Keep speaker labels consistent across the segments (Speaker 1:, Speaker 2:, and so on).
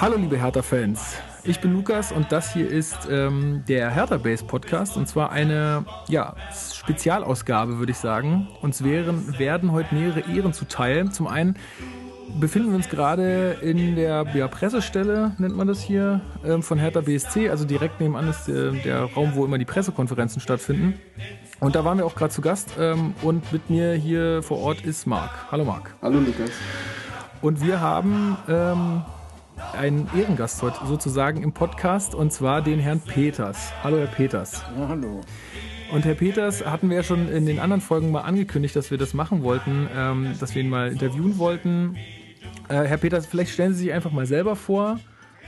Speaker 1: Hallo liebe Hertha-Fans, ich bin Lukas und das hier ist ähm, der Hertha-Base-Podcast und zwar eine ja, Spezialausgabe, würde ich sagen. Uns wären, werden heute mehrere Ehren zuteil. Zum einen befinden wir uns gerade in der ja, Pressestelle, nennt man das hier, ähm, von Hertha BSC. Also direkt nebenan ist äh, der Raum, wo immer die Pressekonferenzen stattfinden. Und da waren wir auch gerade zu Gast ähm, und mit mir hier vor Ort ist Marc. Hallo Marc.
Speaker 2: Hallo Lukas.
Speaker 1: Und wir haben ähm, einen Ehrengast heute sozusagen im Podcast und zwar den Herrn Peters. Hallo Herr Peters.
Speaker 2: Ja, hallo.
Speaker 1: Und Herr Peters hatten wir ja schon in den anderen Folgen mal angekündigt, dass wir das machen wollten, ähm, dass wir ihn mal interviewen wollten. Äh, Herr Peters, vielleicht stellen Sie sich einfach mal selber vor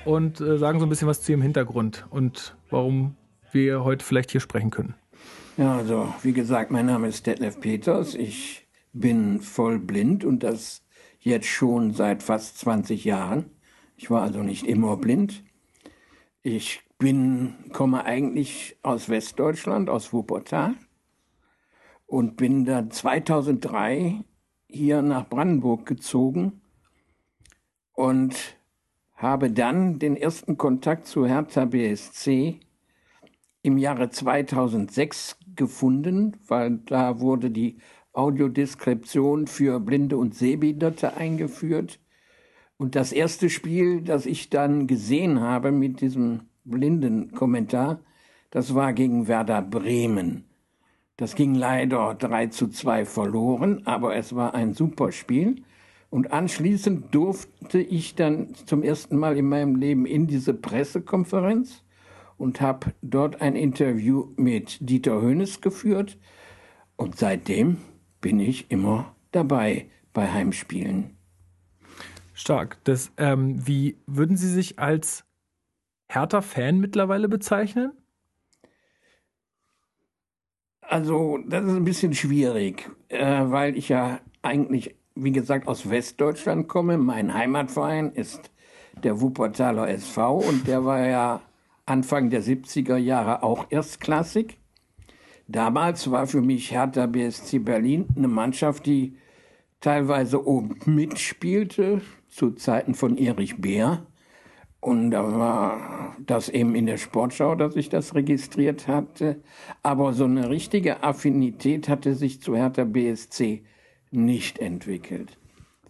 Speaker 1: und äh, sagen so ein bisschen was zu Ihrem Hintergrund und warum wir heute vielleicht hier sprechen können.
Speaker 2: Ja, also wie gesagt, mein Name ist Detlef Peters. Ich bin voll blind und das jetzt schon seit fast 20 Jahren. Ich war also nicht immer blind. Ich bin, komme eigentlich aus Westdeutschland, aus Wuppertal und bin dann 2003 hier nach Brandenburg gezogen und habe dann den ersten Kontakt zu Hertha BSC im Jahre 2006 gefunden, weil da wurde die Audiodeskription für Blinde und Sehbehinderte eingeführt. Und das erste Spiel, das ich dann gesehen habe mit diesem blinden Kommentar, das war gegen Werder Bremen. Das ging leider 3 zu 2 verloren, aber es war ein super Spiel. Und anschließend durfte ich dann zum ersten Mal in meinem Leben in diese Pressekonferenz und habe dort ein Interview mit Dieter Hönes geführt. Und seitdem bin ich immer dabei bei Heimspielen.
Speaker 1: Stark. Das, ähm, wie würden Sie sich als Hertha-Fan mittlerweile bezeichnen?
Speaker 2: Also, das ist ein bisschen schwierig, äh, weil ich ja eigentlich, wie gesagt, aus Westdeutschland komme. Mein Heimatverein ist der Wuppertaler SV und der war ja Anfang der 70er Jahre auch erstklassig. Damals war für mich Hertha BSC Berlin eine Mannschaft, die teilweise oben mitspielte, zu Zeiten von Erich Beer. Und da war das eben in der Sportschau, dass ich das registriert hatte. Aber so eine richtige Affinität hatte sich zu Hertha BSC nicht entwickelt.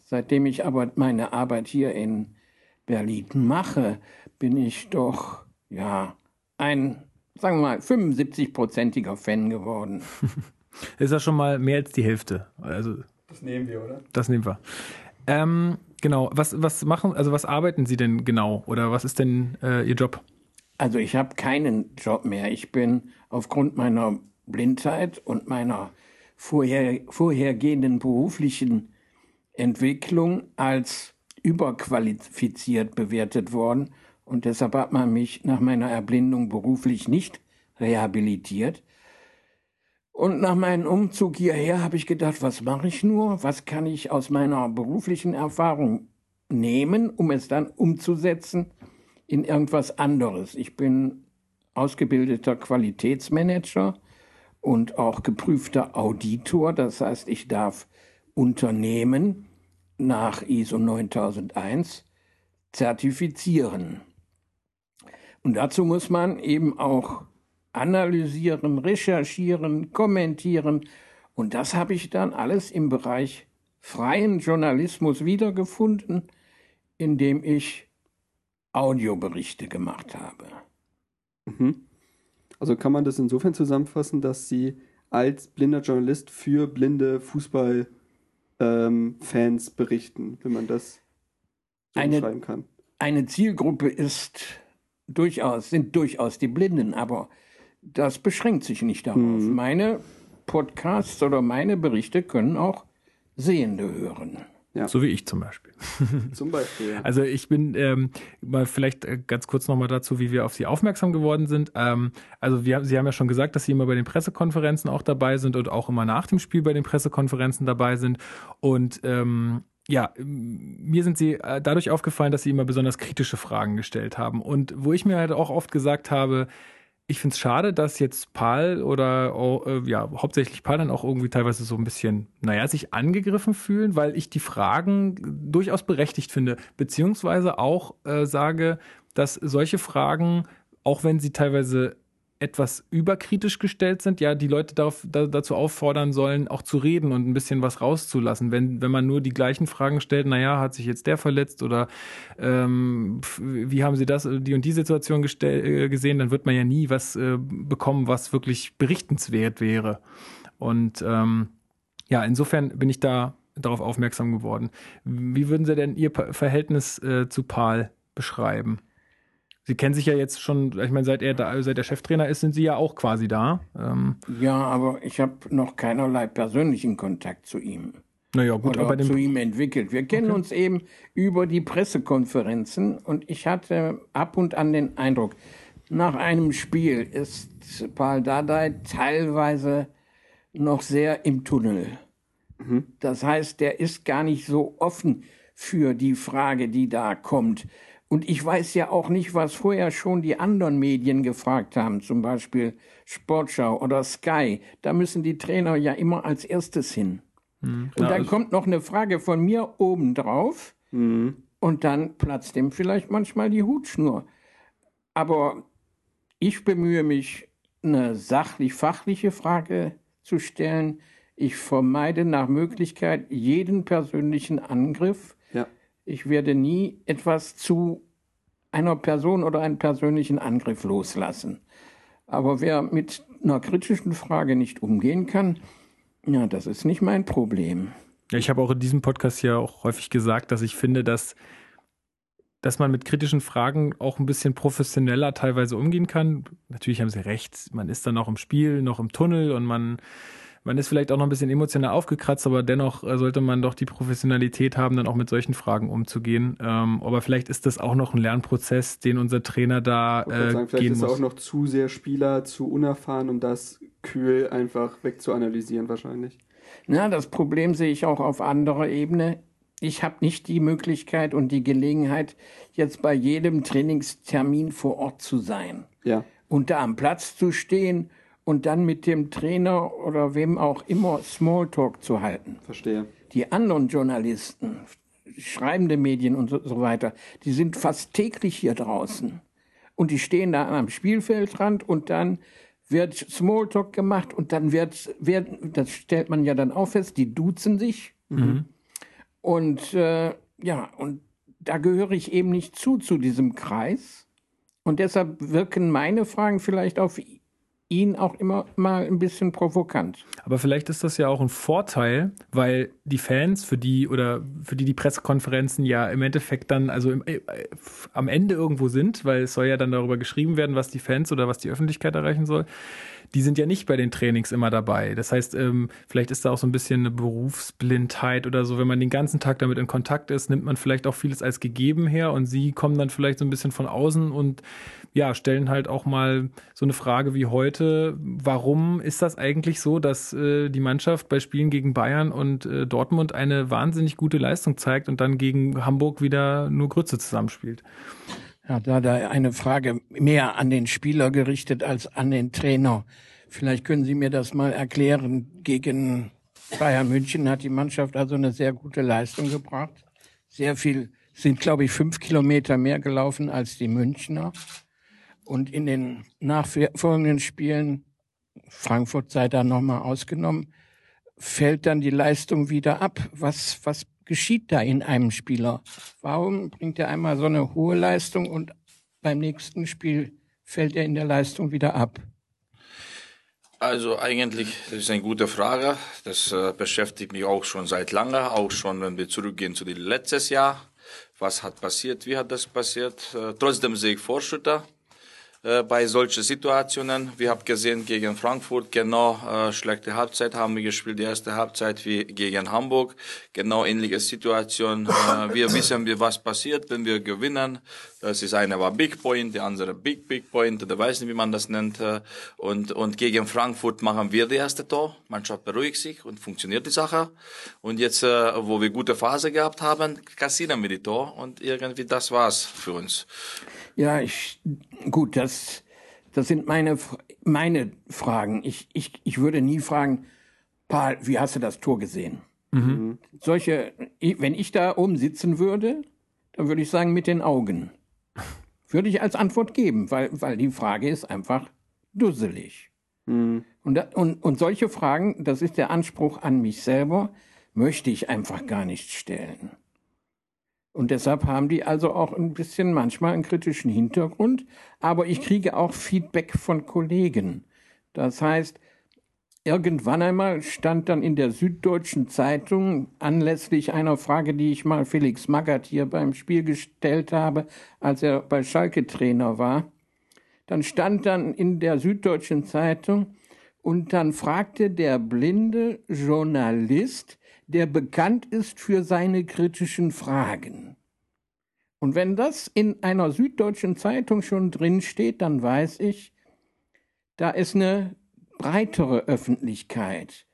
Speaker 2: Seitdem ich aber meine Arbeit hier in Berlin mache, bin ich doch, ja, ein, sagen wir mal, 75-prozentiger Fan geworden.
Speaker 1: Ist ja schon mal mehr als die Hälfte. Also,
Speaker 2: das nehmen wir, oder?
Speaker 1: Das nehmen wir. Ähm, genau, was, was machen, also was arbeiten Sie denn genau oder was ist denn äh, Ihr Job?
Speaker 2: Also ich habe keinen Job mehr. Ich bin aufgrund meiner Blindheit und meiner vorher, vorhergehenden beruflichen Entwicklung als überqualifiziert bewertet worden und deshalb hat man mich nach meiner Erblindung beruflich nicht rehabilitiert. Und nach meinem Umzug hierher habe ich gedacht, was mache ich nur? Was kann ich aus meiner beruflichen Erfahrung nehmen, um es dann umzusetzen in irgendwas anderes? Ich bin ausgebildeter Qualitätsmanager und auch geprüfter Auditor. Das heißt, ich darf Unternehmen nach ISO 9001 zertifizieren. Und dazu muss man eben auch analysieren, recherchieren, kommentieren. Und das habe ich dann alles im Bereich freien Journalismus wiedergefunden, indem ich Audioberichte gemacht habe.
Speaker 3: Mhm. Also kann man das insofern zusammenfassen, dass Sie als blinder Journalist für blinde Fußballfans ähm, berichten, wenn man das so
Speaker 2: eine,
Speaker 3: beschreiben kann.
Speaker 2: Eine Zielgruppe ist durchaus, sind durchaus die Blinden, aber das beschränkt sich nicht darauf. Mhm. Meine Podcasts oder meine Berichte können auch Sehende hören.
Speaker 1: Ja. So wie ich zum Beispiel.
Speaker 3: zum Beispiel. Ja.
Speaker 1: Also ich bin ähm, mal vielleicht äh, ganz kurz nochmal dazu, wie wir auf Sie aufmerksam geworden sind. Ähm, also wir, Sie haben ja schon gesagt, dass Sie immer bei den Pressekonferenzen auch dabei sind und auch immer nach dem Spiel bei den Pressekonferenzen dabei sind. Und ähm, ja, mir sind Sie äh, dadurch aufgefallen, dass Sie immer besonders kritische Fragen gestellt haben. Und wo ich mir halt auch oft gesagt habe, ich finde es schade, dass jetzt Paul oder äh, ja, hauptsächlich Paul dann auch irgendwie teilweise so ein bisschen, naja, sich angegriffen fühlen, weil ich die Fragen durchaus berechtigt finde, beziehungsweise auch äh, sage, dass solche Fragen, auch wenn sie teilweise etwas überkritisch gestellt sind, ja, die Leute darauf, da, dazu auffordern sollen, auch zu reden und ein bisschen was rauszulassen. Wenn, wenn man nur die gleichen Fragen stellt, naja, hat sich jetzt der verletzt oder ähm, wie haben Sie das, die und die Situation gestell, äh, gesehen, dann wird man ja nie was äh, bekommen, was wirklich berichtenswert wäre. Und ähm, ja, insofern bin ich da darauf aufmerksam geworden. Wie würden Sie denn Ihr Verhältnis äh, zu Paul beschreiben? Sie kennen sich ja jetzt schon, ich meine, seit er da, seit der Cheftrainer ist, sind Sie ja auch quasi da.
Speaker 2: Ähm ja, aber ich habe noch keinerlei persönlichen Kontakt zu ihm.
Speaker 1: Naja, gut,
Speaker 2: oder
Speaker 1: aber
Speaker 2: zu ihm entwickelt. Wir kennen okay. uns eben über die Pressekonferenzen und ich hatte ab und an den Eindruck, nach einem Spiel ist Paul Dardai teilweise noch sehr im Tunnel. Mhm. Das heißt, der ist gar nicht so offen für die Frage, die da kommt. Und ich weiß ja auch nicht, was vorher schon die anderen Medien gefragt haben, zum Beispiel Sportschau oder Sky. Da müssen die Trainer ja immer als erstes hin. Mhm. Und dann kommt noch eine Frage von mir obendrauf mhm. und dann platzt dem vielleicht manchmal die Hutschnur. Aber ich bemühe mich, eine sachlich-fachliche Frage zu stellen. Ich vermeide nach Möglichkeit jeden persönlichen Angriff ich werde nie etwas zu einer Person oder einem persönlichen Angriff loslassen. Aber wer mit einer kritischen Frage nicht umgehen kann, ja, das ist nicht mein Problem.
Speaker 1: Ich habe auch in diesem Podcast ja auch häufig gesagt, dass ich finde, dass, dass man mit kritischen Fragen auch ein bisschen professioneller teilweise umgehen kann. Natürlich haben Sie recht, man ist dann noch im Spiel, noch im Tunnel und man man ist vielleicht auch noch ein bisschen emotional aufgekratzt, aber dennoch äh, sollte man doch die Professionalität haben, dann auch mit solchen Fragen umzugehen. Ähm, aber vielleicht ist das auch noch ein Lernprozess, den unser Trainer da äh, sagen,
Speaker 3: vielleicht
Speaker 1: gehen
Speaker 3: ist
Speaker 1: muss.
Speaker 3: auch noch zu sehr Spieler, zu unerfahren, um das kühl einfach wegzuanalysieren wahrscheinlich.
Speaker 2: Na, das Problem sehe ich auch auf anderer Ebene. Ich habe nicht die Möglichkeit und die Gelegenheit, jetzt bei jedem Trainingstermin vor Ort zu sein.
Speaker 3: Ja.
Speaker 2: Und da am Platz zu stehen und dann mit dem Trainer oder wem auch immer Smalltalk zu halten.
Speaker 3: Verstehe.
Speaker 2: Die anderen Journalisten, schreibende Medien und so, so weiter, die sind fast täglich hier draußen. Und die stehen da am Spielfeldrand und dann wird Smalltalk gemacht und dann wird, wird das stellt man ja dann auch fest, die duzen sich. Mhm. Und äh, ja, und da gehöre ich eben nicht zu, zu diesem Kreis. Und deshalb wirken meine Fragen vielleicht auf ihn auch immer mal ein bisschen provokant.
Speaker 1: Aber vielleicht ist das ja auch ein Vorteil, weil die Fans, für die oder für die die Pressekonferenzen ja im Endeffekt dann also im, äh, am Ende irgendwo sind, weil es soll ja dann darüber geschrieben werden, was die Fans oder was die Öffentlichkeit erreichen soll die sind ja nicht bei den Trainings immer dabei. Das heißt, ähm, vielleicht ist da auch so ein bisschen eine Berufsblindheit oder so. Wenn man den ganzen Tag damit in Kontakt ist, nimmt man vielleicht auch vieles als gegeben her und sie kommen dann vielleicht so ein bisschen von außen und ja, stellen halt auch mal so eine Frage wie heute, warum ist das eigentlich so, dass äh, die Mannschaft bei Spielen gegen Bayern und äh, Dortmund eine wahnsinnig gute Leistung zeigt und dann gegen Hamburg wieder nur Grütze zusammenspielt?
Speaker 2: Ja, da da eine Frage mehr an den Spieler gerichtet als an den Trainer. Vielleicht können Sie mir das mal erklären. Gegen Bayern München hat die Mannschaft also eine sehr gute Leistung gebracht. Sehr viel, sind glaube ich fünf Kilometer mehr gelaufen als die Münchner. Und in den nachfolgenden Spielen, Frankfurt sei da nochmal ausgenommen, fällt dann die Leistung wieder ab. Was, was geschieht da in einem Spieler? Warum bringt er einmal so eine hohe Leistung und beim nächsten Spiel fällt er in der Leistung wieder ab?
Speaker 4: Also eigentlich, das ist eine gute Frage. Das äh, beschäftigt mich auch schon seit lange, auch schon, wenn wir zurückgehen zu dem letztes Jahr. Was hat passiert? Wie hat das passiert? Äh, trotzdem sehe ich Fortschritte. Äh, bei solchen Situationen. Wir haben gesehen gegen Frankfurt genau äh, schlechte Halbzeit haben wir gespielt, die erste Halbzeit wie gegen Hamburg. Genau ähnliche Situation. Äh, wir wissen, wie was passiert, wenn wir gewinnen. Das ist eine war Big Point, die andere Big Big Point, oder weiß nicht, wie man das nennt. Äh, und und gegen Frankfurt machen wir die erste Tor. Mannschaft beruhigt sich und funktioniert die Sache. Und jetzt, äh, wo wir gute Phase gehabt haben, kassieren wir die Tor und irgendwie das war's für uns.
Speaker 2: Ja, ich, gut, das Das sind meine, meine Fragen. Ich, ich, ich würde nie fragen, Paul, wie hast du das Tor gesehen? Mhm. Solche, wenn ich da oben sitzen würde, dann würde ich sagen, mit den Augen. Würde ich als Antwort geben, weil, weil die Frage ist einfach dusselig. Mhm. Und, und, und solche Fragen, das ist der Anspruch an mich selber, möchte ich einfach gar nicht stellen. Und deshalb haben die also auch ein bisschen manchmal einen kritischen Hintergrund. Aber ich kriege auch Feedback von Kollegen. Das heißt, irgendwann einmal stand dann in der Süddeutschen Zeitung anlässlich einer Frage, die ich mal Felix Magath hier beim Spiel gestellt habe, als er bei Schalke Trainer war. Dann stand dann in der Süddeutschen Zeitung und dann fragte der blinde Journalist, der bekannt ist für seine kritischen Fragen. Und wenn das in einer süddeutschen Zeitung schon drin steht, dann weiß ich, da ist eine breitere Öffentlichkeit.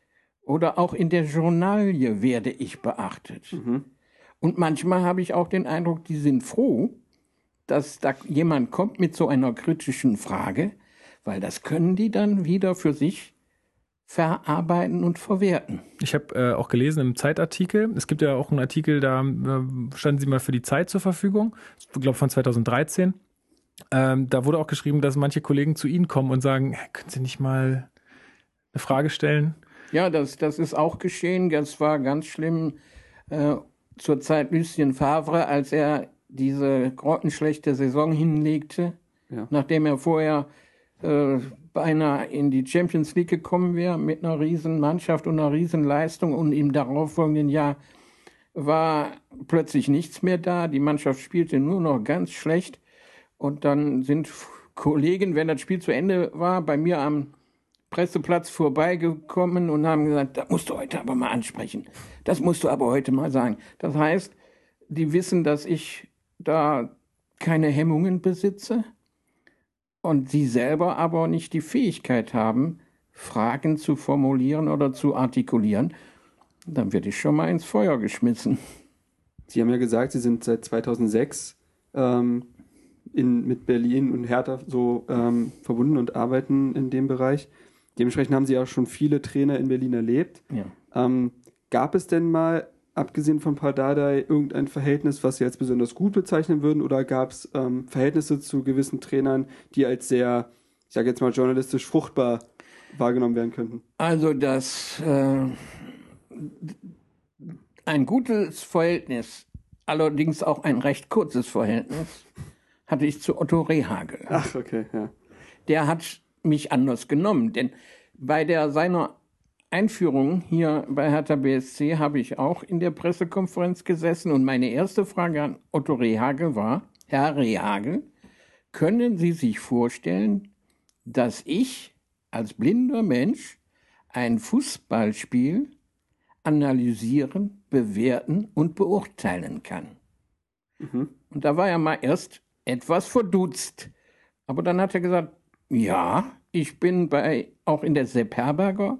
Speaker 2: Oder auch in der Journalie werde ich beachtet. Mhm. Und manchmal habe ich auch den Eindruck, die sind froh, dass da jemand kommt mit so einer kritischen Frage, weil das können die dann wieder für sich verarbeiten und verwerten.
Speaker 1: Ich habe äh, auch gelesen im Zeitartikel, es gibt ja auch einen Artikel, da äh, standen sie mal für die Zeit zur Verfügung, ich glaube von 2013. Ähm, da wurde auch geschrieben, dass manche Kollegen zu Ihnen kommen und sagen, können Sie nicht mal eine Frage stellen?
Speaker 2: Ja, das, das ist auch geschehen. Das war ganz schlimm äh, zur Zeit Lucien Favre, als er diese grottenschlechte Saison hinlegte, ja. nachdem er vorher äh, beinahe in die Champions League gekommen wäre mit einer riesen Mannschaft und einer riesen Leistung und im darauffolgenden Jahr war plötzlich nichts mehr da. Die Mannschaft spielte nur noch ganz schlecht und dann sind Kollegen, wenn das Spiel zu Ende war, bei mir am Presseplatz vorbeigekommen und haben gesagt, das musst du heute aber mal ansprechen. Das musst du aber heute mal sagen. Das heißt, die wissen, dass ich da keine Hemmungen besitze und sie selber aber nicht die Fähigkeit haben, Fragen zu formulieren oder zu artikulieren, dann werde ich schon mal ins Feuer geschmissen.
Speaker 3: Sie haben ja gesagt, Sie sind seit 2006 ähm, in, mit Berlin und Hertha so ähm, verbunden und arbeiten in dem Bereich. Dementsprechend haben Sie auch schon viele Trainer in Berlin erlebt. Ja. Ähm, gab es denn mal abgesehen von Pardadei, irgendein Verhältnis, was Sie als besonders gut bezeichnen würden? Oder gab es ähm, Verhältnisse zu gewissen Trainern, die als sehr, ich sage jetzt mal, journalistisch fruchtbar wahrgenommen werden könnten?
Speaker 2: Also das äh, ein gutes Verhältnis, allerdings auch ein recht kurzes Verhältnis, hatte ich zu Otto Rehagel.
Speaker 3: Ach, okay, ja.
Speaker 2: Der hat mich anders genommen, denn bei der seiner Einführung hier bei Hertha BSC habe ich auch in der Pressekonferenz gesessen und meine erste Frage an Otto Rehagel war, Herr Rehagel, können Sie sich vorstellen, dass ich als blinder Mensch ein Fußballspiel analysieren, bewerten und beurteilen kann? Mhm. Und da war er mal erst etwas verdutzt. Aber dann hat er gesagt, ja, ich bin bei, auch in der Sepp Herberger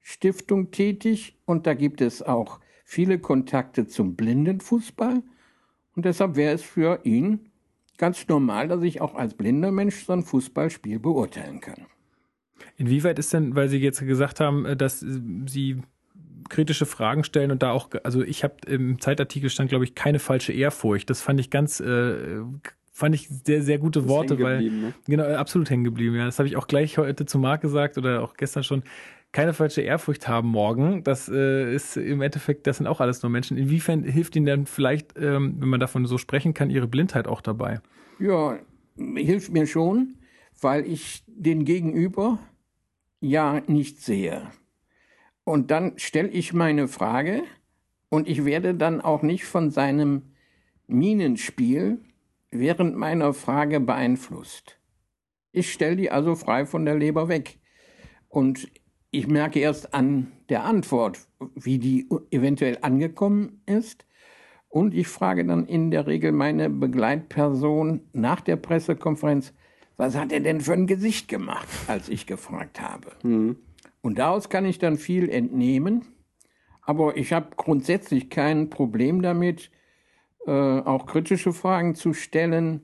Speaker 2: Stiftung tätig und da gibt es auch viele Kontakte zum Blindenfußball. Und deshalb wäre es für ihn ganz normal, dass ich auch als blinder Mensch so ein Fußballspiel beurteilen kann.
Speaker 1: Inwieweit ist denn, weil Sie jetzt gesagt haben, äh, dass Sie kritische Fragen stellen und da auch, also ich habe im Zeitartikel stand, glaube ich, keine falsche Ehrfurcht. Das fand ich ganz, äh, fand ich sehr, sehr gute Worte, weil ne? genau, absolut hängen geblieben. Ja, das habe ich auch gleich heute zu Marc gesagt oder auch gestern schon keine falsche Ehrfurcht haben morgen. Das äh, ist im Endeffekt, das sind auch alles nur Menschen. Inwiefern hilft Ihnen denn vielleicht, ähm, wenn man davon so sprechen kann, Ihre Blindheit auch dabei?
Speaker 2: Ja, hilft mir schon, weil ich den Gegenüber ja nicht sehe. Und dann stelle ich meine Frage und ich werde dann auch nicht von seinem Minenspiel während meiner Frage beeinflusst. Ich stelle die also frei von der Leber weg. Und ich merke erst an der Antwort, wie die eventuell angekommen ist. Und ich frage dann in der Regel meine Begleitperson nach der Pressekonferenz, was hat er denn für ein Gesicht gemacht, als ich gefragt habe. Mhm. Und daraus kann ich dann viel entnehmen. Aber ich habe grundsätzlich kein Problem damit, äh, auch kritische Fragen zu stellen,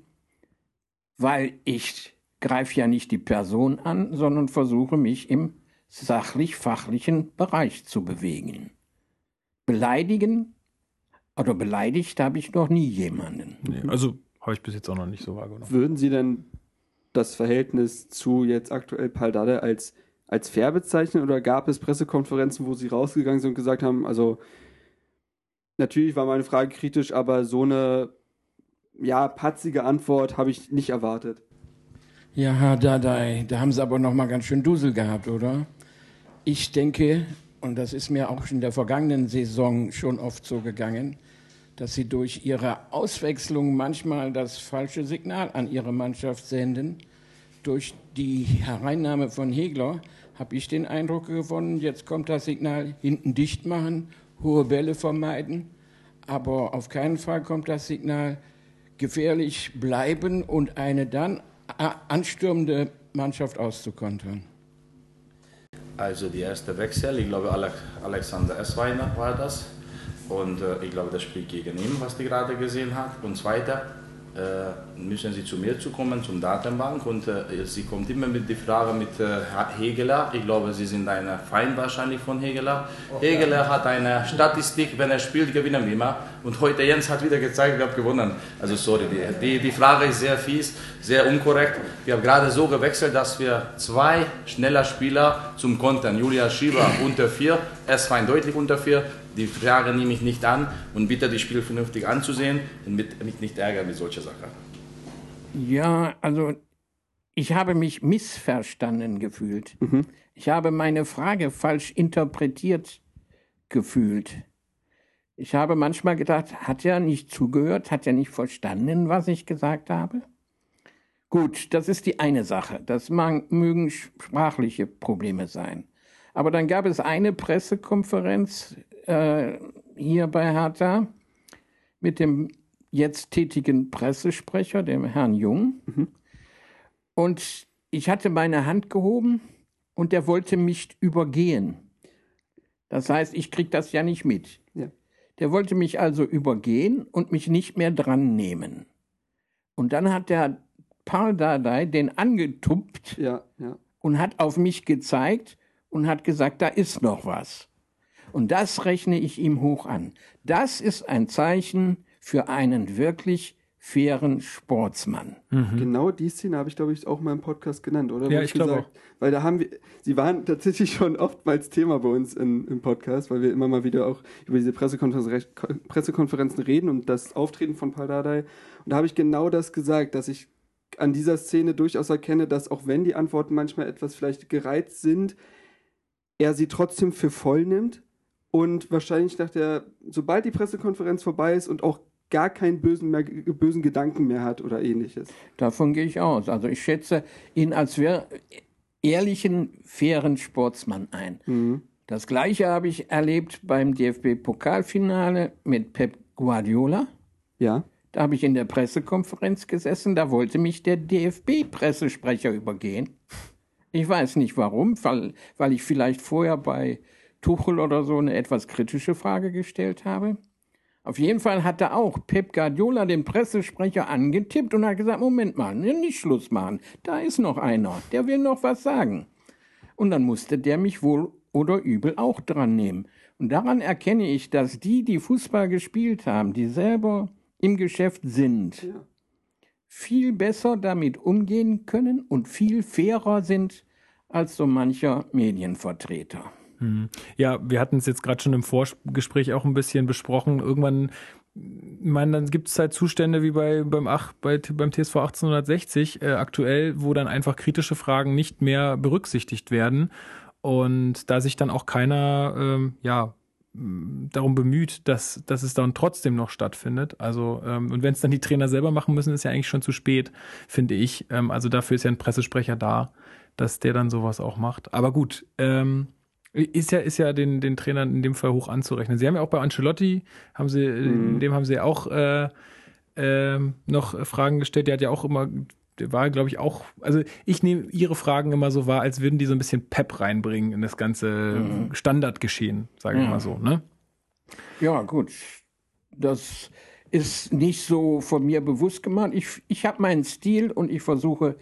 Speaker 2: weil ich greife ja nicht die Person an, sondern versuche mich im sachlich-fachlichen Bereich zu bewegen. Beleidigen oder beleidigt habe ich noch nie jemanden.
Speaker 1: Nee, also habe ich bis jetzt auch noch nicht so wahrgenommen.
Speaker 3: Würden Sie denn das Verhältnis zu jetzt aktuell Paldade als, als fair bezeichnen oder gab es Pressekonferenzen, wo Sie rausgegangen sind und gesagt haben, also natürlich war meine Frage kritisch, aber so eine ja, patzige Antwort habe ich nicht erwartet.
Speaker 2: Ja, Herr Dadai, da haben Sie aber noch mal ganz schön Dusel gehabt, oder? Ich denke, und das ist mir auch in der vergangenen Saison schon oft so gegangen, dass Sie durch Ihre Auswechslung manchmal das falsche Signal an Ihre Mannschaft senden. Durch die Hereinnahme von Hegler habe ich den Eindruck gewonnen, jetzt kommt das Signal hinten dicht machen, hohe Bälle vermeiden, aber auf keinen Fall kommt das Signal gefährlich bleiben und eine dann anstürmende Mannschaft auszukontern.
Speaker 4: Also die erste Wechsel, ich glaube Alexander Esweiner war das. Und äh, ich glaube, das spielt gegen ihn, was die gerade gesehen hat. Und zweiter, müssen Sie zu mir zu kommen, zum Datenbank. Und äh, sie kommt immer mit der Frage mit äh, Hegeler. Ich glaube, Sie sind ein Feind wahrscheinlich von Hegeler. Okay. Hegeler hat eine Statistik, wenn er spielt, gewinnen wir immer. Und heute Jens hat wieder gezeigt, wir haben gewonnen. Also sorry, die, die, die Frage ist sehr fies, sehr unkorrekt. Wir haben gerade so gewechselt, dass wir zwei schneller Spieler zum Kontern, Julia Schieber unter vier, S-Fein deutlich unter vier, die Frage nehme ich nicht an und bitte das Spiel vernünftig anzusehen und mit, mich nicht ärgern mit solcher Sache.
Speaker 2: Ja, also ich habe mich missverstanden gefühlt. Mhm. Ich habe meine Frage falsch interpretiert gefühlt. Ich habe manchmal gedacht, hat er nicht zugehört, hat er nicht verstanden, was ich gesagt habe? Gut, das ist die eine Sache. Das mögen sprachliche Probleme sein. Aber dann gab es eine Pressekonferenz äh, hier bei Hertha mit dem jetzt tätigen Pressesprecher, dem Herrn Jung. Mhm. Und ich hatte meine Hand gehoben und der wollte mich übergehen. Das heißt, ich kriege das ja nicht mit. Ja. Der wollte mich also übergehen und mich nicht mehr dran nehmen. Und dann hat der Paul Dardai den angetuppt ja, ja. und hat auf mich gezeigt und hat gesagt, da ist noch was. Und das rechne ich ihm hoch an. Das ist ein Zeichen für einen wirklich fairen Sportsmann.
Speaker 3: Mhm. Genau die Szene habe ich, glaube ich, auch mal im Podcast genannt, oder?
Speaker 1: Ja, ich glaube auch.
Speaker 3: Weil da haben wir, sie waren tatsächlich schon oftmals Thema bei uns in, im Podcast, weil wir immer mal wieder auch über diese Pressekonferenz, Pressekonferenzen reden und das Auftreten von Paldadei. Und da habe ich genau das gesagt, dass ich an dieser Szene durchaus erkenne, dass auch wenn die Antworten manchmal etwas vielleicht gereizt sind, er sie trotzdem für voll nimmt und wahrscheinlich nach der, sobald die Pressekonferenz vorbei ist und auch gar keinen bösen, mehr, bösen Gedanken mehr hat oder ähnliches.
Speaker 2: Davon gehe ich aus. Also ich schätze ihn als ehrlichen, fairen Sportsmann ein. Mhm. Das gleiche habe ich erlebt beim DFB-Pokalfinale mit Pep Guardiola.
Speaker 3: Ja.
Speaker 2: Da habe ich in der Pressekonferenz gesessen, da wollte mich der DFB-Pressesprecher übergehen. Ich weiß nicht warum, weil, weil ich vielleicht vorher bei Tuchel oder so eine etwas kritische Frage gestellt habe. Auf jeden Fall hat er auch Pep Guardiola den Pressesprecher angetippt und hat gesagt, Moment mal, nicht Schluss machen, da ist noch einer, der will noch was sagen. Und dann musste der mich wohl oder übel auch dran nehmen. Und daran erkenne ich, dass die, die Fußball gespielt haben, die selber im Geschäft sind, ja. viel besser damit umgehen können und viel fairer sind als so mancher Medienvertreter.
Speaker 1: Hm. Ja, wir hatten es jetzt gerade schon im Vorgespräch auch ein bisschen besprochen. Irgendwann, ich meine, dann gibt es halt Zustände wie bei, beim, Ach, bei, beim TSV 1860 äh, aktuell, wo dann einfach kritische Fragen nicht mehr berücksichtigt werden. Und da sich dann auch keiner, ähm, ja, darum bemüht, dass, dass es dann trotzdem noch stattfindet. Also, ähm, und wenn es dann die Trainer selber machen müssen, ist ja eigentlich schon zu spät, finde ich. Ähm, also dafür ist ja ein Pressesprecher da, dass der dann sowas auch macht. Aber gut, ähm, ist ja, ist ja den, den Trainern in dem Fall hoch anzurechnen. Sie haben ja auch bei Ancelotti, haben sie, mhm. dem haben sie auch äh, äh, noch Fragen gestellt. Der hat ja auch immer, der war, glaube ich, auch, also ich nehme ihre Fragen immer so wahr, als würden die so ein bisschen Pep reinbringen in das ganze mhm. Standardgeschehen, sage ich mhm. mal so, ne?
Speaker 2: Ja, gut. Das ist nicht so von mir bewusst gemacht. Ich, ich habe meinen Stil und ich versuche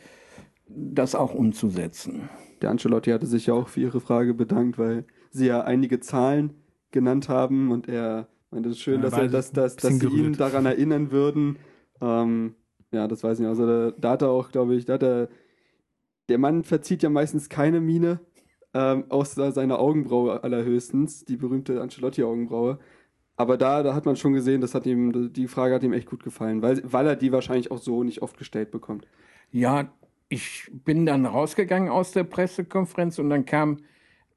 Speaker 2: das auch umzusetzen.
Speaker 3: Der Ancelotti hatte sich ja auch für Ihre Frage bedankt, weil Sie ja einige Zahlen genannt haben und er meinte es ist schön,
Speaker 1: Ja,
Speaker 3: dass, er, dass, dass, dass Sie ihn daran erinnern würden. Ähm, ja, das weiß ich nicht. Also da, da hat er auch, glaube ich, da hat er, der Mann verzieht ja meistens keine Miene, ähm, außer seiner Augenbraue allerhöchstens, die berühmte Ancelotti-Augenbraue. Aber da, da hat man schon gesehen, das hat ihm, die Frage hat ihm echt gut gefallen, weil, weil er die wahrscheinlich auch so nicht oft gestellt bekommt.
Speaker 2: Ja, ich bin dann rausgegangen aus der Pressekonferenz und dann kam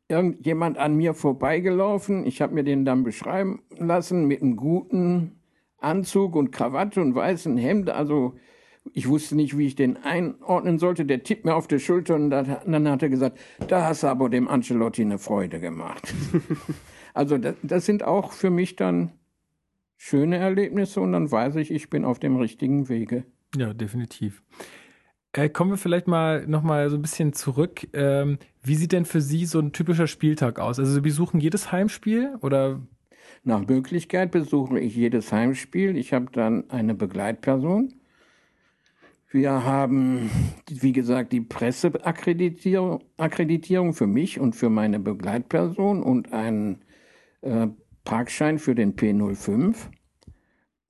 Speaker 2: irgendjemand an mir vorbeigelaufen. Ich habe mir den dann beschreiben lassen mit einem guten Anzug und Krawatte und weißen Hemd. Also ich wusste nicht, wie ich den einordnen sollte. Der tippt mir auf die Schulter und dann hat er gesagt, da hast du aber dem Ancelotti eine Freude gemacht. also das, das sind auch für mich dann schöne Erlebnisse und dann weiß ich, ich bin auf dem richtigen Wege.
Speaker 1: Ja, definitiv. Äh, kommen wir vielleicht mal noch mal so ein bisschen zurück. Ähm, wie sieht denn für Sie so ein typischer Spieltag aus? Also Sie besuchen jedes Heimspiel oder
Speaker 2: Nach Möglichkeit besuche ich jedes Heimspiel. Ich habe dann eine Begleitperson. Wir haben, wie gesagt, die Presseakkreditierung Akkreditierung für mich und für meine Begleitperson und einen äh, Parkschein für den P05.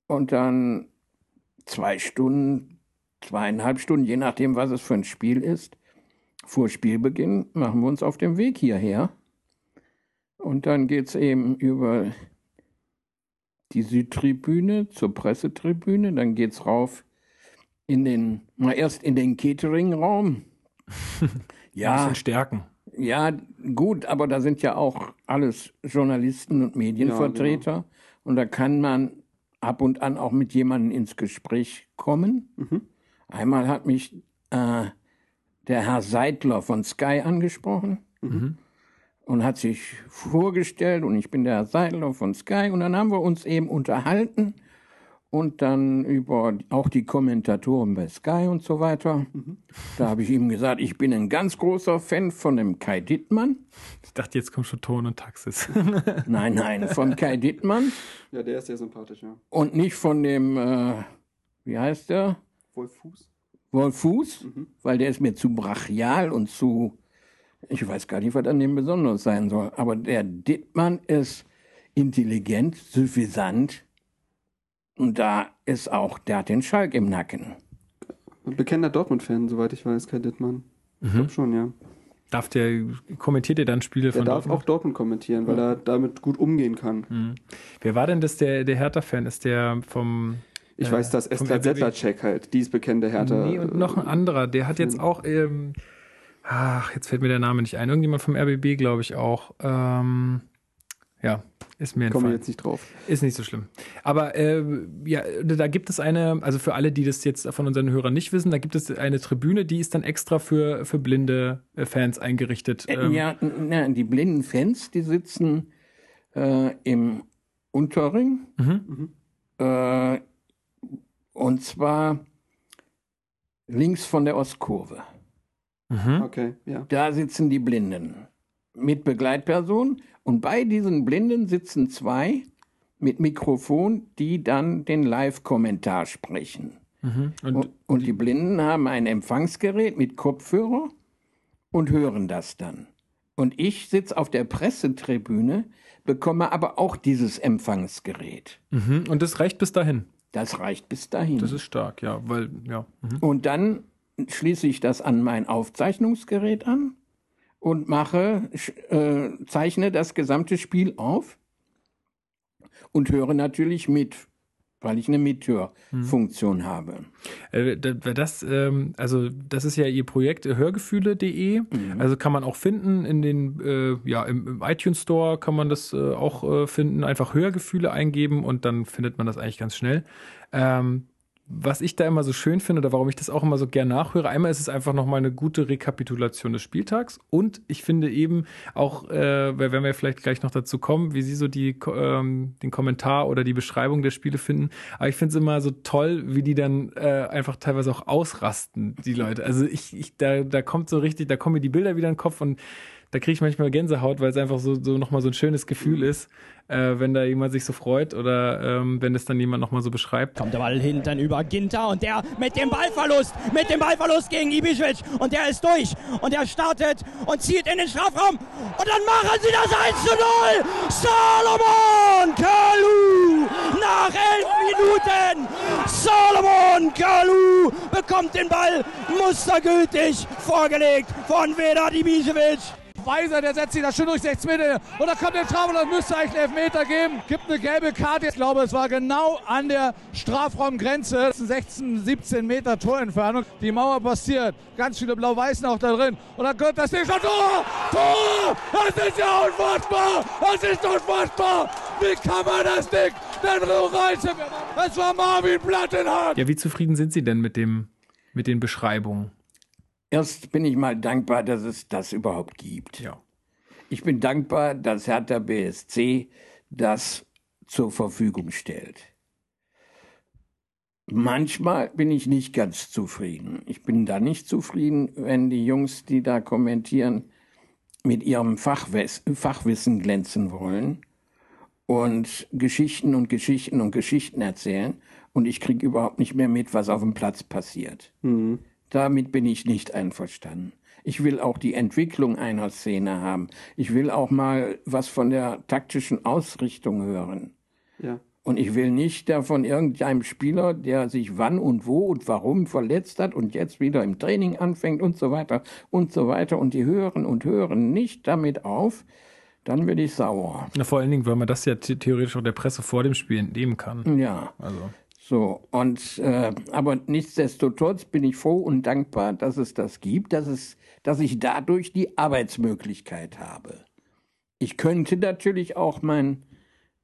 Speaker 2: Und dann zwei Stunden, zweieinhalb Stunden, je nachdem, was es für ein Spiel ist, vor Spielbeginn machen wir uns auf den Weg hierher. Und dann geht es eben über die Südtribüne zur Pressetribüne, dann geht's rauf in den, mal erst in den Catering-Raum.
Speaker 1: ein
Speaker 2: ja,
Speaker 1: bisschen stärken?
Speaker 2: ja, gut, aber da sind ja auch alles Journalisten und Medienvertreter. Und da kann man ab und an auch mit jemandem ins Gespräch kommen. Einmal hat mich äh, der Herr Seidler von Sky angesprochen und hat sich vorgestellt und ich bin der Herr Seidler von Sky und dann haben wir uns eben unterhalten und dann über auch die Kommentatoren bei Sky und so weiter. Da habe ich ihm gesagt, ich bin ein ganz großer Fan von dem Kai Dittmann.
Speaker 1: Ich dachte, jetzt kommt schon Ton und Taxis.
Speaker 2: Nein, nein, von Kai Dittmann
Speaker 3: Ja, der ist sehr sympathisch, ja.
Speaker 2: und nicht von dem, äh, wie heißt der?
Speaker 3: Wolf Fuß?
Speaker 2: Wolf Fuß, weil der ist mir zu brachial und zu, ich weiß gar nicht, was an dem besonders sein soll. Aber der Dittmann ist intelligent, suffisant und da ist auch, der hat den Schalk im Nacken.
Speaker 3: Bekennender Dortmund-Fan, soweit ich weiß, Kai Dittmann. Ich glaube schon, ja.
Speaker 1: Darf der, kommentiert ihr dann Spiele
Speaker 3: Der
Speaker 1: von
Speaker 3: darf
Speaker 1: Dortmund?
Speaker 3: auch Dortmund kommentieren, weil er damit gut umgehen kann.
Speaker 1: Wer war denn das, der, der Hertha-Fan? Ist der vom.
Speaker 3: Ich
Speaker 1: äh,
Speaker 3: weiß, dass Esther
Speaker 1: RBB?
Speaker 3: Sedlacek halt, die ist bekennende Hertha.
Speaker 1: Nee, und noch ein anderer. Der hat jetzt auch. Ähm, ach, jetzt fällt mir der Name nicht ein. Irgendjemand vom RBB, glaube ich auch. Ähm, ja, ist mir
Speaker 3: Komme jetzt nicht drauf.
Speaker 1: Ist nicht so schlimm. Aber äh, ja, da gibt es eine, also für alle, die das jetzt von unseren Hörern nicht wissen, da gibt es eine Tribüne, die ist dann extra für, für blinde äh, Fans eingerichtet.
Speaker 2: Äh,
Speaker 1: Ähm,
Speaker 2: Ja, na, die blinden Fans, die sitzen äh, im Unterring. Äh, und zwar links von der Ostkurve.
Speaker 1: Mhm.
Speaker 3: Okay, ja.
Speaker 2: Da sitzen die Blinden mit Begleitperson. Und bei diesen Blinden sitzen zwei mit Mikrofon, die dann den Live-Kommentar sprechen.
Speaker 1: Mhm. Und,
Speaker 2: Und, und die Blinden haben ein Empfangsgerät mit Kopfhörer und hören das dann. Und ich sitze auf der Pressetribüne, bekomme aber auch dieses Empfangsgerät.
Speaker 1: mhm. und das reicht bis dahin.
Speaker 2: Das reicht bis dahin.
Speaker 1: Das ist stark, ja, weil, ja. Mhm.
Speaker 2: und dann schließe ich das an mein Aufzeichnungsgerät an und mache, äh, zeichne das gesamte Spiel auf und höre natürlich mit, weil ich eine Mithörfunktion habe.
Speaker 1: Äh, da- da- Das, ähm, also das ist ja ihr Projekt äh, hörgefühle.de. Also kann man auch finden in den, äh, ja, im, iTunes Store kann man das auch finden. Einfach Hörgefühle eingeben und dann findet man das eigentlich ganz schnell. Ähm, was ich da immer so schön finde oder warum ich das auch immer so gern nachhöre, einmal ist es einfach nochmal eine gute Rekapitulation des Spieltags und ich finde eben auch, äh, wenn wir vielleicht gleich noch dazu kommen, wie Sie so die, ähm, den Kommentar oder die Beschreibung der Spiele finden, aber ich finde es immer so toll, wie die dann äh, einfach teilweise auch ausrasten, die Leute. Also ich, ich da, da kommt so richtig, da kommen mir die Bilder wieder in den Kopf und da kriege ich manchmal Gänsehaut, weil es einfach so, so nochmal so ein schönes Gefühl ist, äh, wenn da jemand sich so freut oder ähm, wenn es dann jemand nochmal so beschreibt.
Speaker 5: Kommt der Ball hinten über Ginter und der mit dem Ballverlust, mit dem Ballverlust gegen Ibišević und der ist durch und er startet und zieht in den Strafraum und dann machen sie das 1 zu 0. Salomon Kalou nach elf Minuten. Salomon Kalou bekommt den Ball mustergültig vorgelegt von Vedat Ibišević.
Speaker 6: Weiser, der setzt sich da schön durch 16 Meter. Und da kommt der und das müsste eigentlich einen Elfmeter geben. Gibt eine gelbe Karte. Ich glaube, es war genau an der Strafraumgrenze. Das ist 16, 17 Meter Torentfernung. Die Mauer passiert. Ganz viele Blau-Weißen auch da drin. Und dann kommt das Ding schon. Tor! Tor! Das ist ja unfassbar! Das ist unfassbar! Wie kann man das Ding denn so reißen? Das war Marvin Plattenhardt!
Speaker 1: Ja, wie zufrieden sind Sie denn mit, dem, mit den Beschreibungen?
Speaker 2: Erst bin ich mal dankbar, dass es das überhaupt gibt.
Speaker 1: Ja.
Speaker 2: Ich bin dankbar, dass Hertha BSC das zur Verfügung stellt. Manchmal bin ich nicht ganz zufrieden. Ich bin da nicht zufrieden, wenn die Jungs, die da kommentieren, mit ihrem Fachwiss Fachwissen glänzen wollen und Geschichten und Geschichten und Geschichten erzählen und ich kriege überhaupt nicht mehr mit, was auf dem Platz passiert.
Speaker 3: Mhm.
Speaker 2: Damit bin ich nicht einverstanden. Ich will auch die Entwicklung einer Szene haben. Ich will auch mal was von der taktischen Ausrichtung hören.
Speaker 3: Ja.
Speaker 2: Und ich will nicht da von irgendeinem Spieler, der sich wann und wo und warum verletzt hat und jetzt wieder im Training anfängt und so weiter und so weiter. Und die hören und hören nicht damit auf, dann werde ich sauer.
Speaker 1: Na, vor allen Dingen, weil man das ja the theoretisch auch der Presse vor dem Spiel entnehmen kann.
Speaker 2: Ja.
Speaker 1: Also.
Speaker 2: So, und äh, aber nichtsdestotrotz bin ich froh und dankbar, dass es das gibt, dass es, dass ich dadurch die Arbeitsmöglichkeit habe. Ich könnte natürlich auch mein,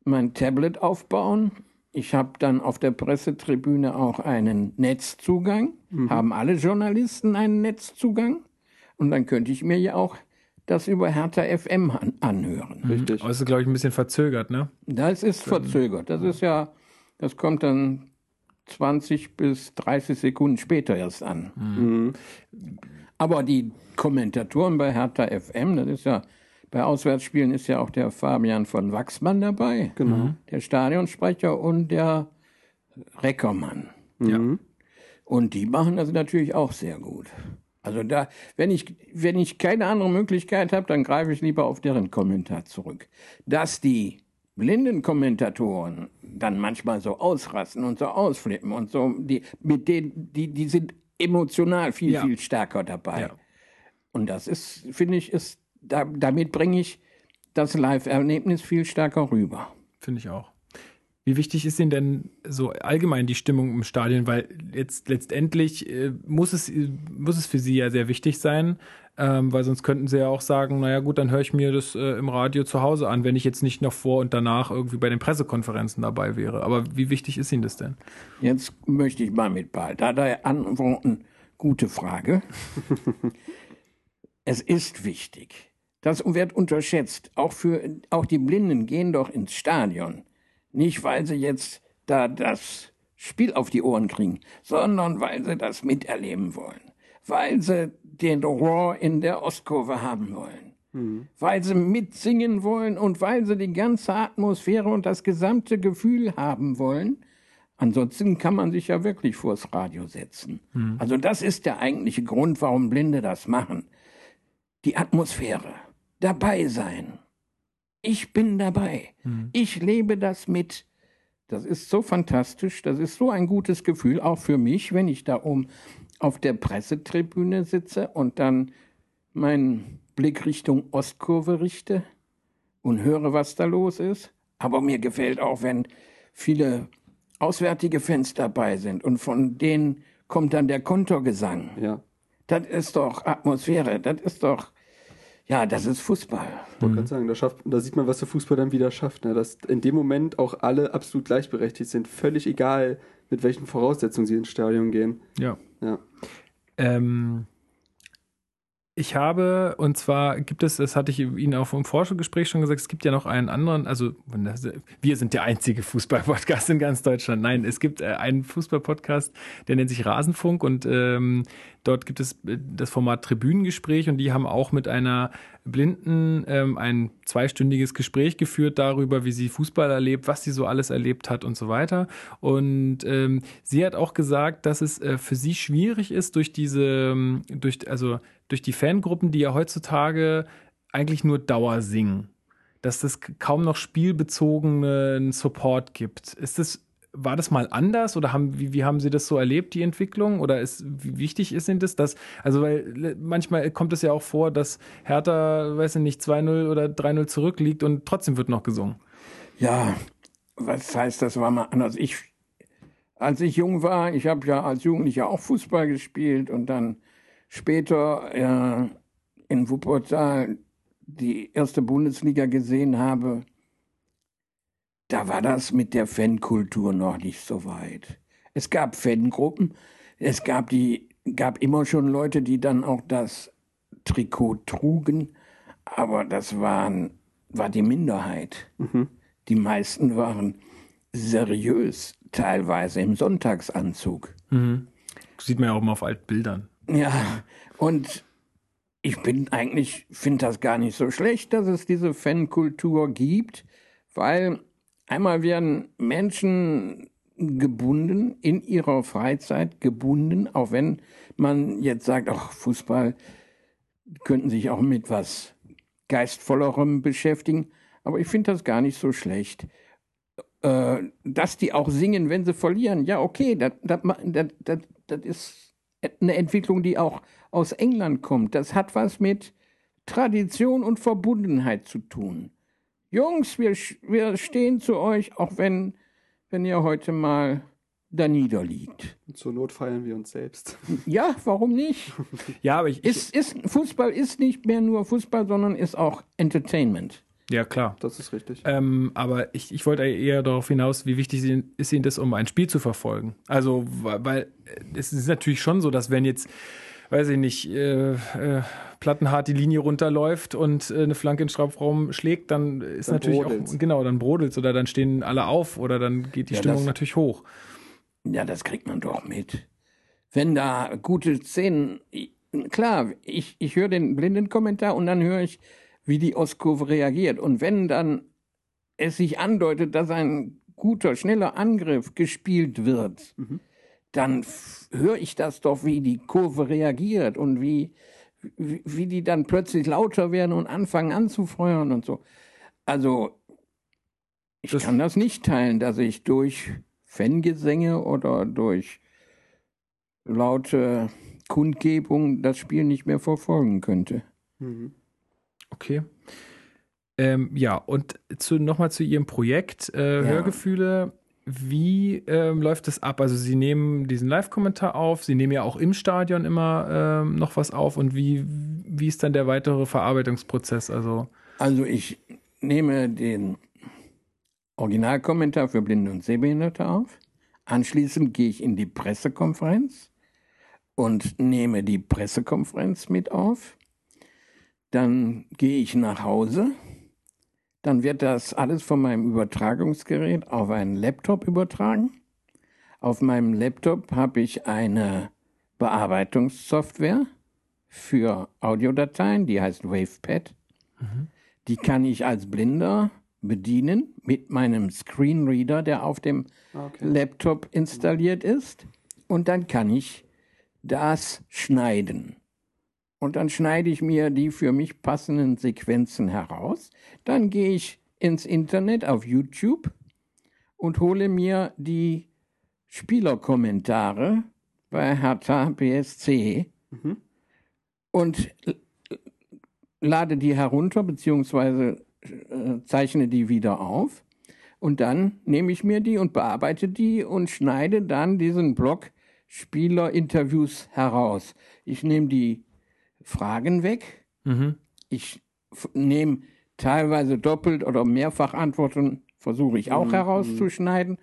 Speaker 2: mein Tablet aufbauen. Ich habe dann auf der Pressetribüne auch einen Netzzugang. Haben alle Journalisten einen Netzzugang? Und dann könnte ich mir ja auch das über Hertha FM an, anhören.
Speaker 3: Richtig.
Speaker 1: Aber es ist, glaube ich, ein bisschen verzögert, ne?
Speaker 2: Das ist verzögert. Das ist ja, das kommt dann 20 bis 30 Sekunden später erst an.
Speaker 3: Mhm.
Speaker 2: Aber die Kommentatoren bei Hertha FM, das ist ja, bei Auswärtsspielen ist ja auch der Fabian von Wachsmann dabei.
Speaker 3: Genau.
Speaker 2: Der Stadionsprecher und der Reckermann.
Speaker 1: Ja.
Speaker 2: Und die machen das natürlich auch sehr gut. Also da, wenn ich, wenn ich keine andere Möglichkeit habe, dann greife ich lieber auf deren Kommentar zurück. Dass die blinden Kommentatoren dann manchmal so ausrasten und so ausflippen und so, die, mit denen, die, die sind emotional viel,
Speaker 1: Ja.
Speaker 2: viel stärker dabei.
Speaker 1: Ja.
Speaker 2: Und das ist, finde ich, ist, da, damit bringe ich das Live-Erlebnis viel stärker rüber.
Speaker 1: Finde ich auch. Wie wichtig ist Ihnen denn so allgemein die Stimmung im Stadion? Weil jetzt letztendlich äh, muss, es, muss es für Sie ja sehr wichtig sein, ähm, weil sonst könnten Sie ja auch sagen, naja gut, dann höre ich mir das äh, im Radio zu Hause an, wenn ich jetzt nicht noch vor und danach irgendwie bei den Pressekonferenzen dabei wäre. Aber wie wichtig ist Ihnen das denn?
Speaker 2: Jetzt möchte ich mal mit Paul Dada antworten. Gute Frage. es ist wichtig. Das wird unterschätzt. Auch für, auch die Blinden gehen doch ins Stadion. Nicht, weil sie jetzt da das Spiel auf die Ohren kriegen, sondern weil sie das miterleben wollen. Weil sie den Roar in der Ostkurve haben wollen. Weil sie mitsingen wollen und weil sie die ganze Atmosphäre und das gesamte Gefühl haben wollen. Ansonsten kann man sich ja wirklich vors Radio setzen. Also das ist der eigentliche Grund, warum Blinde das machen. Die Atmosphäre, dabei sein. Ich bin dabei. Ich lebe das mit. Das ist so fantastisch, das ist so ein gutes Gefühl, auch für mich, wenn ich da oben auf der Pressetribüne sitze und dann meinen Blick Richtung Ostkurve richte und höre, was da los ist. Aber mir gefällt auch, wenn viele auswärtige Fans dabei sind und von denen kommt dann der Kontergesang.
Speaker 3: Ja.
Speaker 2: Das ist doch Atmosphäre, das ist doch, ja, das ist Fußball.
Speaker 3: Ich wollte gerade sagen, da, schafft, da sieht man, was der Fußball dann wieder schafft. Ne? Dass in dem Moment auch alle absolut gleichberechtigt sind. Völlig egal, mit welchen Voraussetzungen sie ins Stadion gehen.
Speaker 1: Ja.
Speaker 3: Ja.
Speaker 1: Ähm, Ich habe, und zwar gibt es, das hatte ich Ihnen auch im Forschungsgespräch schon gesagt, es gibt ja noch einen anderen, also wir sind der einzige Fußball-Podcast in ganz Deutschland. Nein, es gibt äh, einen Fußball-Podcast, der nennt sich Rasenfunk und ähm, dort gibt es äh, das Format Tribünengespräch und die haben auch mit einer Blinden ähm, ein zweistündiges Gespräch geführt darüber, wie sie Fußball erlebt, was sie so alles erlebt hat und so weiter. Und ähm, sie hat auch gesagt, dass es äh, für sie schwierig ist, durch diese, ähm, durch, also durch die Fangruppen, die ja heutzutage eigentlich nur Dauer singen, dass es kaum noch spielbezogenen Support gibt. Ist das war das mal anders oder haben, wie, wie haben Sie das so erlebt, die Entwicklung? Oder ist, wie wichtig ist Ihnen das? Dass, also, weil manchmal kommt es ja auch vor, dass Hertha, weiß ich nicht, 2-0 oder 3-0 zurückliegt und trotzdem wird noch gesungen.
Speaker 2: Ja, was heißt, das war mal anders? Ich, als ich jung war, ich habe ja als Jugendlicher auch Fußball gespielt und dann später äh, in Wuppertal die erste Bundesliga gesehen habe, da war das mit der Fankultur noch nicht so weit. Es gab Fangruppen, es gab die, gab immer schon Leute, die dann auch das Trikot trugen, aber das waren, war die Minderheit. Mhm. Die meisten waren seriös, teilweise im Sonntagsanzug.
Speaker 1: Mhm. Sieht man ja auch immer auf alten Bildern.
Speaker 2: Ja, und ich bin eigentlich, finde das gar nicht so schlecht, dass es diese Fankultur gibt, weil einmal werden Menschen gebunden, in ihrer Freizeit gebunden, auch wenn man jetzt sagt, ach, Fußball könnten sich auch mit was Geistvollerem beschäftigen. Aber ich finde das gar nicht so schlecht. Äh, dass die auch singen, wenn sie verlieren, ja, okay, das, ist eine Entwicklung, die auch aus England kommt. Das hat was mit Tradition und Verbundenheit zu tun. Jungs, wir, wir stehen zu euch, auch wenn, wenn ihr heute mal da niederliegt.
Speaker 3: Zur Not feiern wir uns selbst.
Speaker 2: Ja, warum nicht?
Speaker 1: ja, aber ich,
Speaker 2: ist, ist, Fußball ist nicht mehr nur Fußball, sondern ist auch Entertainment.
Speaker 1: Ja, klar.
Speaker 3: Das ist richtig.
Speaker 1: Ähm, aber ich, ich wollte eher darauf hinaus, wie wichtig ist Ihnen das, um ein Spiel zu verfolgen? Also, weil es ist natürlich schon so, dass wenn jetzt, weiß ich nicht, äh, äh, Plattenhart die Linie runterläuft und äh, eine Flanke in den Strafraum schlägt, dann ist dann natürlich brodelt's. auch, genau, dann brodelt oder dann stehen alle auf oder dann geht die ja, Stimmung das, natürlich hoch.
Speaker 2: Ja, das kriegt man doch mit. Wenn da gute Szenen, klar, ich, ich höre den blinden Kommentar und dann höre ich, wie die Ostkurve reagiert. Und wenn dann es sich andeutet, dass ein guter, schneller Angriff gespielt wird, mhm. dann höre ich das doch, wie die Kurve reagiert und wie, wie, wie die dann plötzlich lauter werden und anfangen anzufeuern und so. Also, ich das kann das nicht teilen, dass ich durch Fangesänge oder durch laute Kundgebung das Spiel nicht mehr verfolgen könnte. Mhm.
Speaker 1: Okay. Ähm, ja, und zu, nochmal zu Ihrem Projekt äh, ja. Hörgefühle. Wie ähm, läuft das ab? Also Sie nehmen diesen Live-Kommentar auf, Sie nehmen ja auch im Stadion immer ähm, noch was auf und wie, wie ist dann der weitere Verarbeitungsprozess? Also,
Speaker 2: also ich nehme den Originalkommentar für Blinde und Sehbehinderte auf. Anschließend gehe ich in die Pressekonferenz und nehme die Pressekonferenz mit auf. Dann gehe ich nach Hause. Dann wird das alles von meinem Übertragungsgerät auf einen Laptop übertragen. Auf meinem Laptop habe ich eine Bearbeitungssoftware für Audiodateien, die heißt WavePad. Mhm. Die kann ich als Blinder bedienen mit meinem Screenreader, der auf dem okay. Laptop installiert ist. Und dann kann ich das schneiden und dann schneide ich mir die für mich passenden Sequenzen heraus. Dann gehe ich ins Internet auf YouTube und hole mir die Spielerkommentare bei Hertha BSC mhm. und lade die herunter beziehungsweise äh, zeichne die wieder auf. Und dann nehme ich mir die und bearbeite die und schneide dann diesen Blog Spielerinterviews heraus. Ich nehme die Fragen weg. Mhm. Ich nehme teilweise doppelt oder mehrfach Antworten, versuche ich auch mhm. herauszuschneiden.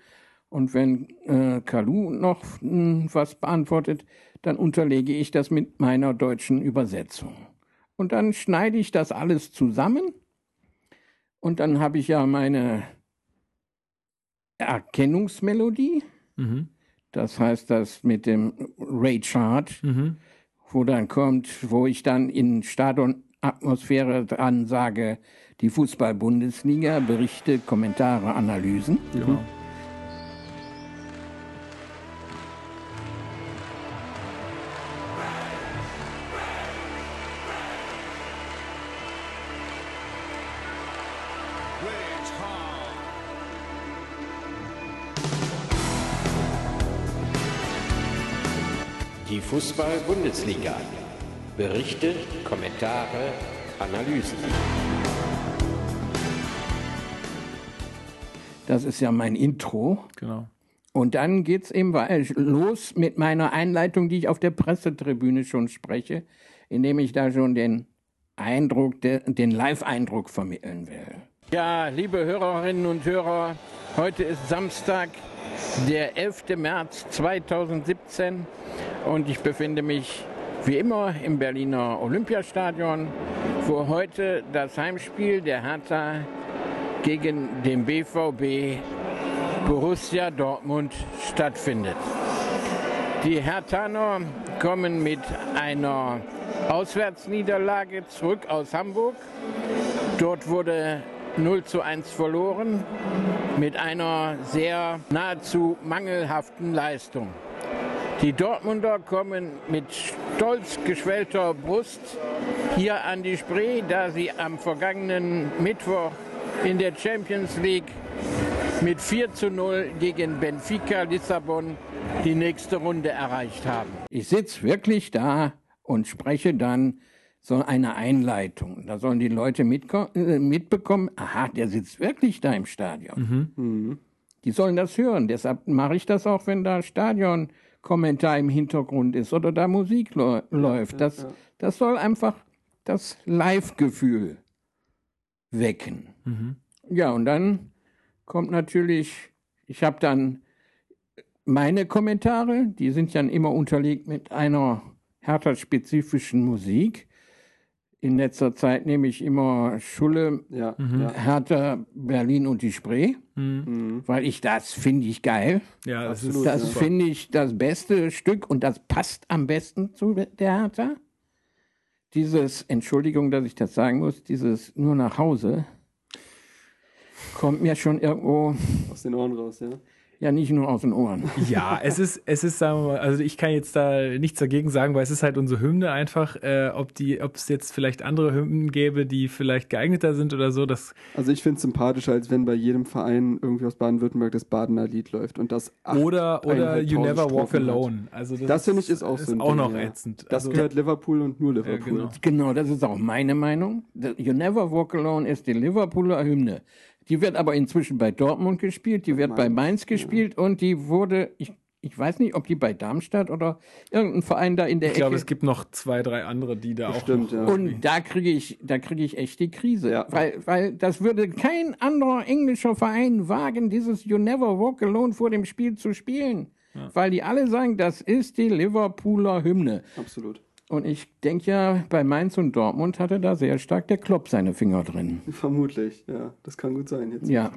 Speaker 2: Und wenn äh, Kalu noch mh, hm, was beantwortet, dann unterlege ich das mit meiner deutschen Übersetzung. Und dann schneide ich das alles zusammen. Und dann habe ich ja meine Erkennungsmelodie.
Speaker 1: Mhm.
Speaker 2: Das heißt, das mit dem Ray Chart,
Speaker 1: Mhm.
Speaker 2: Wo dann kommt, wo ich dann in Stadionatmosphäre dran sage, die Fußball-Bundesliga, Berichte, Kommentare, Analysen.
Speaker 1: Genau.
Speaker 7: Fußball-Bundesliga. Berichte, Kommentare, Analysen.
Speaker 2: Das ist ja mein Intro.
Speaker 1: genau.
Speaker 2: Und dann geht's eben wei- los mit meiner Einleitung, die ich auf der Pressetribüne schon spreche, indem ich da schon den Eindruck, de- den Live-Eindruck vermitteln will. Ja, liebe Hörerinnen und Hörer, heute ist Samstag, der 11. März 2017 und ich befinde mich wie immer im Berliner Olympiastadion, wo heute das Heimspiel der Hertha gegen den BVB Borussia Dortmund stattfindet. Die Herthaner kommen mit einer Auswärtsniederlage zurück aus Hamburg. Dort wurde 0 zu 1 verloren mit einer sehr nahezu mangelhaften Leistung. Die Dortmunder kommen mit stolz geschwellter Brust hier an die Spree, da sie am vergangenen Mittwoch in der Champions League mit 4 zu 0 gegen Benfica Lissabon die nächste Runde erreicht haben. Ich sitze wirklich da und spreche dann so eine Einleitung. Da sollen die Leute äh, mitbekommen, aha, der sitzt wirklich da im Stadion. Die sollen das hören. Deshalb mache ich das auch, wenn da Stadionkommentar im Hintergrund ist oder da Musik läuft. Das, das soll einfach das Live-Gefühl wecken. Ja, und dann kommt natürlich, ich habe dann meine Kommentare, die sind dann immer unterlegt mit einer Hertha-spezifischen Musik. In letzter Zeit nehme ich immer Schulle,
Speaker 3: Ja, ja.
Speaker 2: Hertha, Berlin und die Spree, weil ich das finde ich geil.
Speaker 1: Ja, das
Speaker 3: Absolut.
Speaker 2: Das
Speaker 3: super.
Speaker 2: finde ich das beste Stück und das passt am besten zu der Hertha. Dieses, Entschuldigung, dass ich das sagen muss, dieses nur nach Hause kommt mir schon irgendwo,
Speaker 3: Aus den Ohren raus, ja.
Speaker 2: Ja nicht nur aus den Ohren.
Speaker 1: Ja, es ist, es ist, sagen wir mal, also ich kann jetzt da nichts dagegen sagen, weil es ist halt unsere Hymne einfach, äh, ob die, ob es jetzt vielleicht andere Hymnen gäbe, die vielleicht geeigneter sind oder so, das,
Speaker 3: Also ich finde es sympathischer, als wenn bei jedem Verein irgendwie aus Baden-Württemberg das Badener Lied läuft und das acht-
Speaker 1: oder, oder You Never Walk
Speaker 3: Strophen hat.
Speaker 1: Alone. Also das,
Speaker 3: Das finde ich ist auch
Speaker 1: ist
Speaker 3: so ein
Speaker 1: auch
Speaker 3: Ding,
Speaker 1: noch
Speaker 3: ja.
Speaker 1: ätzend.
Speaker 3: Das
Speaker 1: also,
Speaker 3: gehört Liverpool und nur Liverpool.
Speaker 1: genau.
Speaker 2: Genau, das ist auch meine Meinung. The- You Never Walk Alone ist die Liverpooler Hymne. Die wird aber inzwischen bei Dortmund gespielt, die wird bei Mainz gespielt und die wurde, ich, ich weiß nicht, ob die bei Darmstadt oder irgendein Verein da in der
Speaker 1: ich glaube,
Speaker 2: Ecke.
Speaker 1: es gibt noch zwei, drei andere, die da
Speaker 3: Bestimmt,
Speaker 1: auch
Speaker 3: ja.
Speaker 2: Und da kriege ich, da kriege ich echt die Krise.
Speaker 3: Ja.
Speaker 2: Weil, weil das würde kein anderer englischer Verein wagen, dieses You Never Walk Alone vor dem Spiel zu spielen. Weil die alle sagen, das ist die Liverpooler Hymne.
Speaker 3: Absolut.
Speaker 2: Und ich denke ja, bei Mainz und Dortmund hatte da sehr stark der Klopp seine Finger drin.
Speaker 3: Vermutlich, ja. Das kann gut sein. Jetzt
Speaker 2: Ja.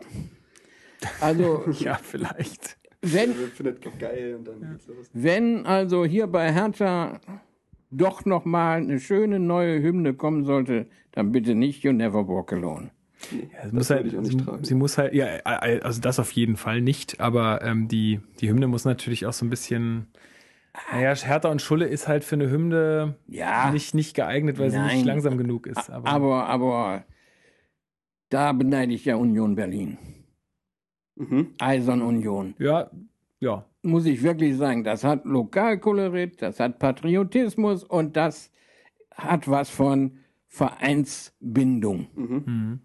Speaker 2: Also,
Speaker 1: Ja, vielleicht.
Speaker 2: wenn,
Speaker 3: findet geil und dann geht's los.
Speaker 2: wenn also hier bei Hertha doch noch mal eine schöne neue Hymne kommen sollte, dann bitte nicht You Never Walk Alone.
Speaker 1: Ja, sie, muss halt,
Speaker 3: ich auch nicht
Speaker 1: sie, sie muss halt, ja, äh, also das auf jeden Fall nicht, aber ähm, die, die Hymne muss natürlich auch so ein bisschen, naja, Hertha und Schulle ist halt für eine Hymne
Speaker 2: Ja.
Speaker 1: nicht, nicht geeignet, weil sie
Speaker 2: Nein.
Speaker 1: nicht langsam genug ist. Aber,
Speaker 2: Aber, aber da beneide ich ja Union Berlin.
Speaker 3: Mhm.
Speaker 2: Eisern Union.
Speaker 1: ja, ja,
Speaker 2: Muss ich wirklich sagen, das hat Lokalkolorit, das hat Patriotismus und das hat was von Vereinsbindung.
Speaker 3: Mhm.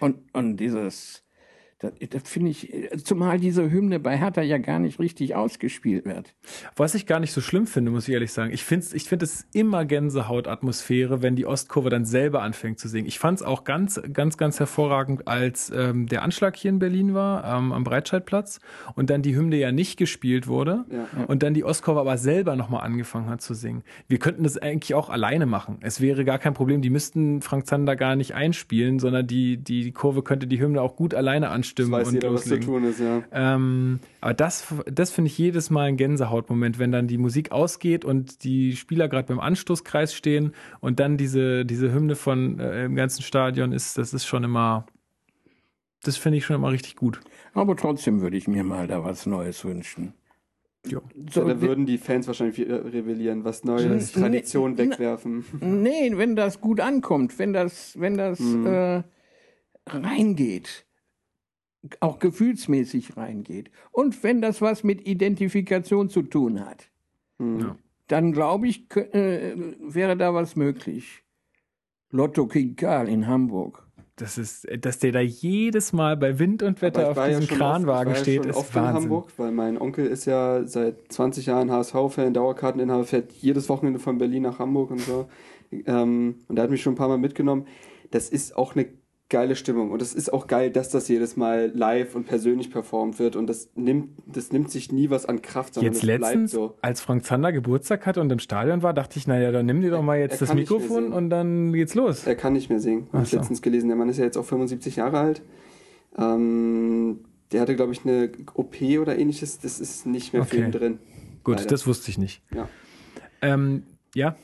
Speaker 2: Und, und dieses, Das, das finde ich, zumal diese Hymne bei Hertha ja gar nicht richtig ausgespielt wird.
Speaker 1: Was ich gar nicht so schlimm finde, muss ich ehrlich sagen. Ich finde ich find es immer Gänsehautatmosphäre, wenn die Ostkurve dann selber anfängt zu singen. Ich fand es auch ganz, ganz, ganz hervorragend, als ähm, der Anschlag hier in Berlin war, ähm, am Breitscheidplatz, und dann die Hymne ja nicht gespielt wurde
Speaker 3: Ja.
Speaker 1: und dann die Ostkurve aber selber nochmal angefangen hat zu singen. Wir könnten das eigentlich auch alleine machen. Es wäre gar kein Problem. Die müssten Frank Zander gar nicht einspielen, sondern die, die Kurve könnte die Hymne auch gut alleine anstimmen
Speaker 3: Das weiß
Speaker 1: und
Speaker 3: jeder, was zu
Speaker 1: loslegen.
Speaker 3: tun ist, ja.
Speaker 1: Ähm, aber das, das finde ich jedes Mal ein Gänsehautmoment, wenn dann die Musik ausgeht und die Spieler gerade beim Anstoßkreis stehen und dann diese, diese Hymne von äh, im ganzen Stadion ist, das ist schon immer, das finde ich schon immer richtig gut.
Speaker 2: Aber trotzdem würde ich mir mal da was Neues wünschen.
Speaker 1: Ja.
Speaker 2: So,
Speaker 3: ja, da würden die Fans wahrscheinlich wieder rebellieren, was Neues, Tradition
Speaker 2: nee,
Speaker 3: wegwerfen.
Speaker 2: Nee, wenn das gut ankommt, wenn das, wenn das
Speaker 3: Mhm.
Speaker 2: äh, reingeht, auch gefühlsmäßig reingeht und wenn das was mit Identifikation zu tun hat,
Speaker 3: Hm.
Speaker 1: Ja.
Speaker 2: dann glaube ich, äh, wäre da was möglich. Lotto King Karl in Hamburg.
Speaker 1: Das ist, dass der da jedes Mal bei Wind und Wetter auf
Speaker 3: ja
Speaker 1: diesem
Speaker 3: schon
Speaker 1: Kranwagen
Speaker 3: oft, ich war
Speaker 1: steht,
Speaker 3: ja schon
Speaker 1: ist
Speaker 3: oft in
Speaker 1: Wahnsinn.
Speaker 3: Hamburg, weil mein Onkel ist ja seit 20 Jahren HSV-Fan, Dauerkarteninhaber, fährt jedes Wochenende von Berlin nach Hamburg und so. Ähm, und er hat mich schon ein paar Mal mitgenommen. Das ist auch eine geile Stimmung und es ist auch geil, dass das jedes Mal live und persönlich performt wird und das nimmt, das nimmt sich nie was an Kraft, sondern
Speaker 1: Jetzt
Speaker 3: es bleibt
Speaker 1: letztens,
Speaker 3: so.
Speaker 1: als Frank Zander Geburtstag hatte und im Stadion war, dachte ich, naja, dann nimm dir doch mal jetzt das Mikrofon und dann geht's los.
Speaker 3: Er kann nicht mehr singen. Habe ich
Speaker 1: so.
Speaker 3: letztens gelesen. Der Mann ist ja jetzt auch 75 Jahre alt. Ähm, der hatte, glaube ich, eine OP oder ähnliches. Das ist nicht mehr für
Speaker 1: Okay.
Speaker 3: ihn drin.
Speaker 1: Gut,
Speaker 3: Leider.
Speaker 1: das wusste ich nicht.
Speaker 3: Ja.
Speaker 1: Ähm, ja,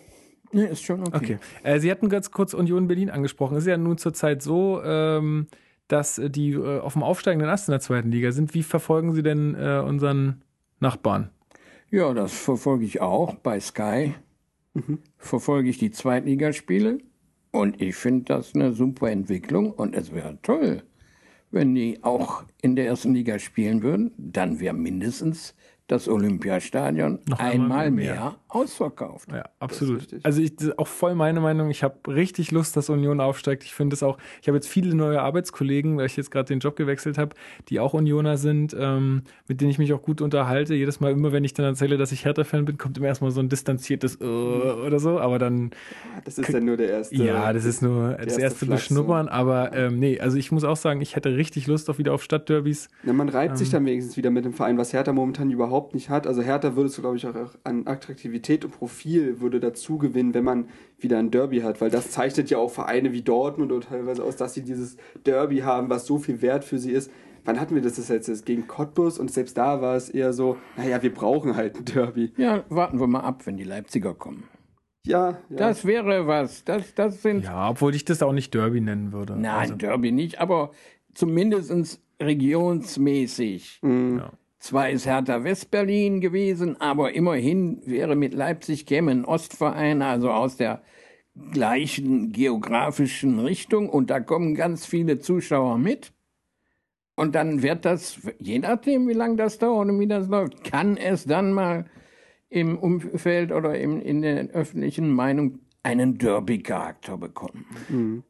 Speaker 2: Nee, ist schon okay.
Speaker 1: Okay. Äh, Sie hatten ganz kurz Union Berlin angesprochen. Es ist ja nun zurzeit so, ähm, dass die äh, auf dem aufsteigenden Ast in der zweiten Liga sind. Wie verfolgen Sie denn äh, unseren Nachbarn?
Speaker 2: Ja, das verfolge ich auch bei Sky. Verfolge ich die Zweitligaspiele. Und ich finde das eine super Entwicklung. Und es wäre toll, wenn die auch in der ersten Liga spielen würden. Dann wäre mindestens das Olympiastadion
Speaker 1: Noch einmal
Speaker 2: einmal
Speaker 1: mehr.
Speaker 2: mehr ausverkauft.
Speaker 1: Ja, absolut. Also ich auch voll meine Meinung. Ich habe richtig Lust, dass Union aufsteigt. Ich finde es auch. Ich habe jetzt viele neue Arbeitskollegen, weil ich jetzt gerade den Job gewechselt habe, die auch Unioner sind, ähm, mit denen ich mich auch gut unterhalte. Jedes Mal, immer wenn ich dann erzähle, dass ich Hertha-Fan bin, kommt immer erstmal so ein distanziertes äh, oder so. Aber dann
Speaker 3: Das ist dann nur der erste.
Speaker 1: Ja, das ist nur das
Speaker 3: erste
Speaker 1: erste
Speaker 3: Flachs,
Speaker 1: Beschnuppern, aber ähm, nee, also ich muss auch sagen, ich hätte richtig Lust auf wieder auf Stadtderbys.
Speaker 3: Ja, man reibt sich
Speaker 1: Ähm.
Speaker 3: dann wenigstens wieder mit dem Verein, was Hertha momentan überhaupt nicht hat. Also Hertha würdest du, glaube ich, auch an Attraktivität und Profil würde dazu gewinnen, wenn man wieder ein Derby hat, weil das zeichnet ja auch Vereine wie Dortmund oder teilweise aus, dass sie dieses Derby haben, was so viel wert für sie ist. Wann hatten wir das das jetzt? Gegen Cottbus und selbst da war es eher so, naja, wir brauchen halt ein Derby.
Speaker 2: Ja, warten wir mal ab, wenn die Leipziger kommen.
Speaker 3: Ja, ja.
Speaker 2: Das wäre was. Das, das sind
Speaker 1: Ja, obwohl ich das auch nicht Derby nennen würde.
Speaker 2: Nein,
Speaker 1: Also,
Speaker 2: Derby nicht, aber zumindest regionsmäßig.
Speaker 1: ja.
Speaker 2: Zwar ist Hertha Westberlin gewesen, aber immerhin wäre mit Leipzig käme ein Ostverein, also aus der gleichen geografischen Richtung und da kommen ganz viele Zuschauer mit. Und dann wird das, je nachdem, wie lange das dauert und wie das läuft, kann es dann mal im Umfeld oder im, in der öffentlichen Meinung einen Derby-Charakter bekommen.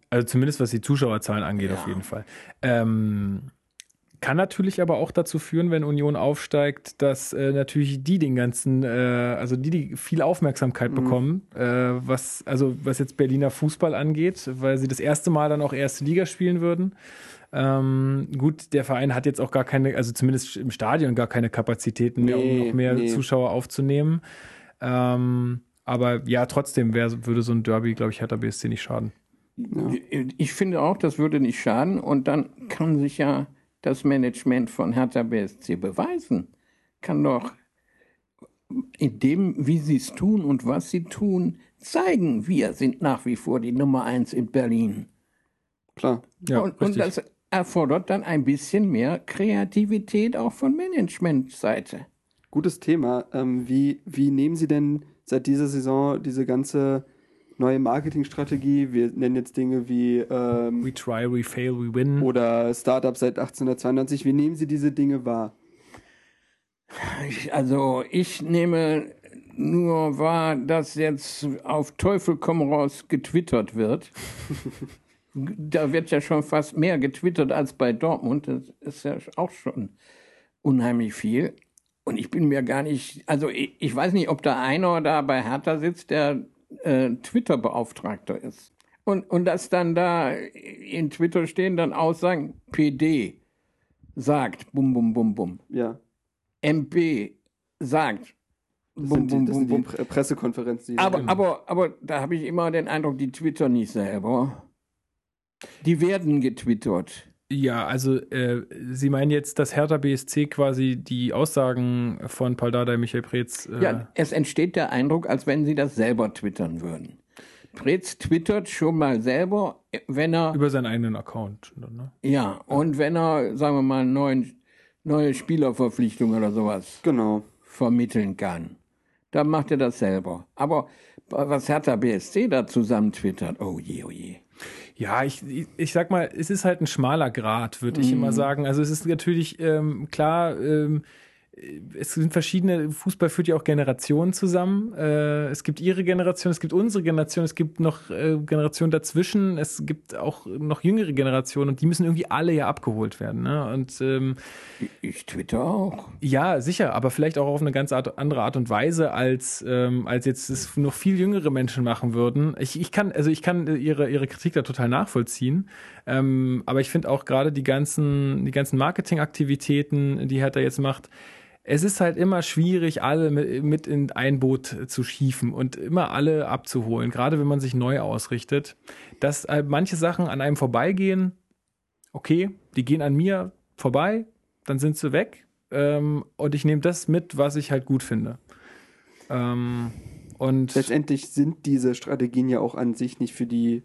Speaker 1: Also zumindest was die Zuschauerzahlen angeht, auf jeden Fall. Ähm, kann natürlich aber auch dazu führen, wenn Union aufsteigt, dass äh, natürlich die den ganzen, äh, also die, die viel Aufmerksamkeit bekommen, äh, was, also was jetzt Berliner Fußball angeht, weil sie das erste Mal dann auch erste Liga spielen würden. Ähm, gut, der Verein hat jetzt auch gar keine, also zumindest im Stadion gar keine Kapazitäten mehr, um
Speaker 3: Nee,
Speaker 1: noch mehr
Speaker 3: nee.
Speaker 1: Zuschauer aufzunehmen. Ähm, aber ja, trotzdem wär, würde so ein Derby, glaube ich, Hertha BSC nicht schaden.
Speaker 2: Ich finde auch, das würde nicht schaden und dann kann sich ja das Management von Hertha BSC beweisen. Kann doch in dem, wie sie es tun und was sie tun, zeigen, wir sind nach wie vor die Nummer eins in Berlin.
Speaker 3: klar.
Speaker 1: Ja,
Speaker 2: und, und das erfordert dann ein bisschen mehr Kreativität auch von Managementseite.
Speaker 3: Gutes Thema. Ähm, wie, wie nehmen Sie denn seit dieser Saison diese ganze neue Marketingstrategie? Wir nennen jetzt Dinge wie ähm,
Speaker 1: We try, we fail, we win.
Speaker 3: oder Startup seit 1892. Wie nehmen Sie diese Dinge wahr?
Speaker 2: Ich- Also ich nehme nur wahr, dass jetzt auf Teufel komm raus getwittert wird. Da wird ja schon fast mehr getwittert als bei Dortmund. Das ist ja auch schon unheimlich viel. Und ich bin mir gar nicht, also ich, ich weiß nicht, ob da einer da bei Hertha sitzt, der äh, Twitter-Beauftragter ist. Und, und dass dann da in Twitter stehen dann Aussagen, PD sagt, bum, bum, bum, bum.
Speaker 3: Ja.
Speaker 2: MP sagt,
Speaker 3: Das
Speaker 2: bum,
Speaker 3: sind die,
Speaker 2: bum,
Speaker 3: das
Speaker 2: bum,
Speaker 3: sind die
Speaker 2: bum.
Speaker 3: Pre Pressekonferenzen. Die
Speaker 2: Aber, aber, aber da habe ich immer den Eindruck, die twittern nicht selber. Die werden getwittert.
Speaker 1: Ja, also äh, Sie meinen jetzt, dass Hertha BSC quasi die Aussagen von Paul Dardai, Michael Preetz. Äh,
Speaker 2: Ja, es entsteht der Eindruck, als wenn sie das selber twittern würden. Pretz twittert schon mal selber, wenn er,
Speaker 1: über seinen eigenen Account. Ne?
Speaker 2: ja, und wenn er, sagen wir mal, neuen, neue Spielerverpflichtungen oder sowas
Speaker 3: genau.
Speaker 2: vermitteln kann. Dann macht er das selber. Aber was Hertha BSC da zusammen twittert, oh je, oh je.
Speaker 1: Ja, ich, ich, sag mal, es ist halt ein schmaler Grad, würde ich immer sagen. Also es ist natürlich ähm, klar, ähm, es sind verschiedene, Fußball führt ja auch Generationen zusammen. Äh, es gibt ihre Generation, es gibt unsere Generation, es gibt noch äh, Generationen dazwischen, es gibt auch noch jüngere Generationen und die müssen irgendwie alle ja abgeholt werden. Ne? Und ähm,
Speaker 2: Ich twitter auch.
Speaker 1: ja, sicher, aber vielleicht auch auf eine ganz Art, andere Art und Weise, als, ähm, als jetzt es noch viel jüngere Menschen machen würden. Ich, ich kann, also ich kann ihre, ihre Kritik da total nachvollziehen. Ähm, aber ich finde auch gerade die ganzen, die ganzen Marketingaktivitäten, die Hertha jetzt macht, es ist halt immer schwierig, alle mit, in ein Boot zu schiefen und immer alle abzuholen, gerade wenn man sich neu ausrichtet. Dass äh, manche Sachen an einem vorbeigehen, okay, die gehen an mir vorbei, dann sind sie weg. Ähm, und ich nehme das mit, was ich halt gut finde. Ähm, und
Speaker 3: Letztendlich sind diese Strategien ja auch an sich nicht für die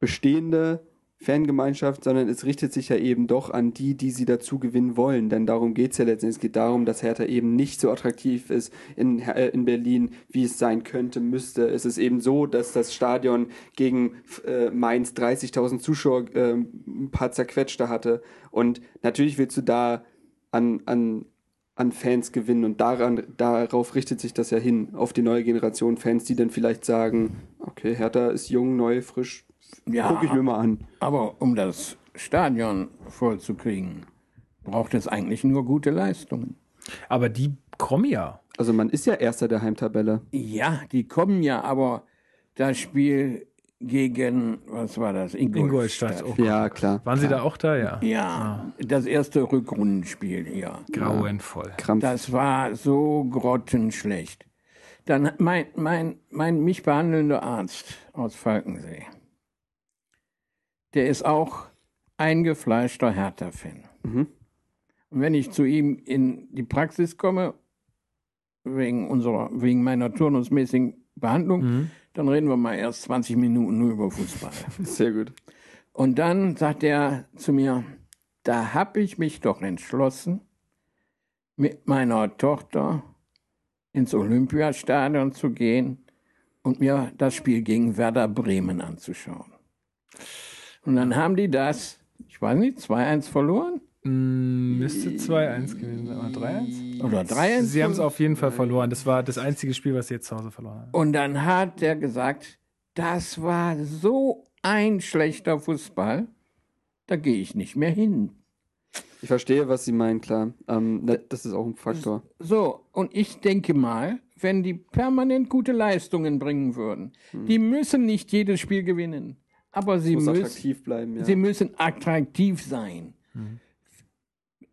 Speaker 3: bestehende Fangemeinschaft, sondern es richtet sich ja eben doch an die, die sie dazu gewinnen wollen. Denn darum geht es ja letztendlich. Es geht darum, dass Hertha eben nicht so attraktiv ist in, äh, in Berlin, wie es sein könnte, müsste. Es ist eben so, dass das Stadion gegen äh, Mainz 30.000 Zuschauer äh, ein paar zerquetschte hatte. Und natürlich willst du da an, an, an Fans gewinnen und daran, darauf richtet sich das ja hin, auf die neue Generation Fans, die dann vielleicht sagen, okay, Hertha ist jung, neu, frisch,
Speaker 2: Ja.
Speaker 3: gucke ich mir mal an.
Speaker 2: Aber um das Stadion vollzukriegen, braucht es eigentlich nur gute Leistungen.
Speaker 1: aber die kommen ja.
Speaker 3: Also man ist ja Erster der Heimtabelle.
Speaker 2: Ja, die kommen ja, aber das Spiel gegen, was war das?
Speaker 1: Ingolstadt. Oh Gott.
Speaker 3: Ja, klar.
Speaker 1: Waren Sie da auch da? Ja.
Speaker 2: Ja, das erste Rückrundenspiel, ja.
Speaker 1: Grauenvoll.
Speaker 3: Krampf.
Speaker 2: Das war so grottenschlecht. Dann mein, mein, mein mich behandelnder Arzt aus Falkensee, der ist auch eingefleischter Hertha-Fan.
Speaker 3: Mhm.
Speaker 2: Und wenn ich zu ihm in die Praxis komme, wegen, unserer, wegen meiner turnusmäßigen Behandlung,
Speaker 1: Mhm.
Speaker 2: dann reden wir mal erst 20 Minuten nur über Fußball.
Speaker 3: Sehr gut.
Speaker 2: Und dann sagt er zu mir, da habe ich mich doch entschlossen, mit meiner Tochter ins Olympiastadion zu gehen und mir das Spiel gegen Werder Bremen anzuschauen. Und dann haben die das, ich weiß nicht, 2-1 verloren
Speaker 1: Mm, Müsste 2-1 gewesen sein. Oder 3-1?
Speaker 2: oder 3-1.
Speaker 1: Sie haben es auf jeden Fall verloren. Das war das einzige Spiel, was Sie jetzt zu Hause verloren haben.
Speaker 2: Und dann hat er gesagt, das war so ein schlechter Fußball, da gehe ich nicht mehr hin.
Speaker 3: Ich verstehe, was Sie meinen, klar. Ähm, na, das ist auch ein Faktor.
Speaker 2: So, und ich denke mal, wenn die permanent gute Leistungen bringen würden, die müssen nicht jedes Spiel gewinnen, aber sie,
Speaker 3: Muss
Speaker 2: müssen,
Speaker 3: attraktiv bleiben, ja.
Speaker 2: sie müssen attraktiv sein.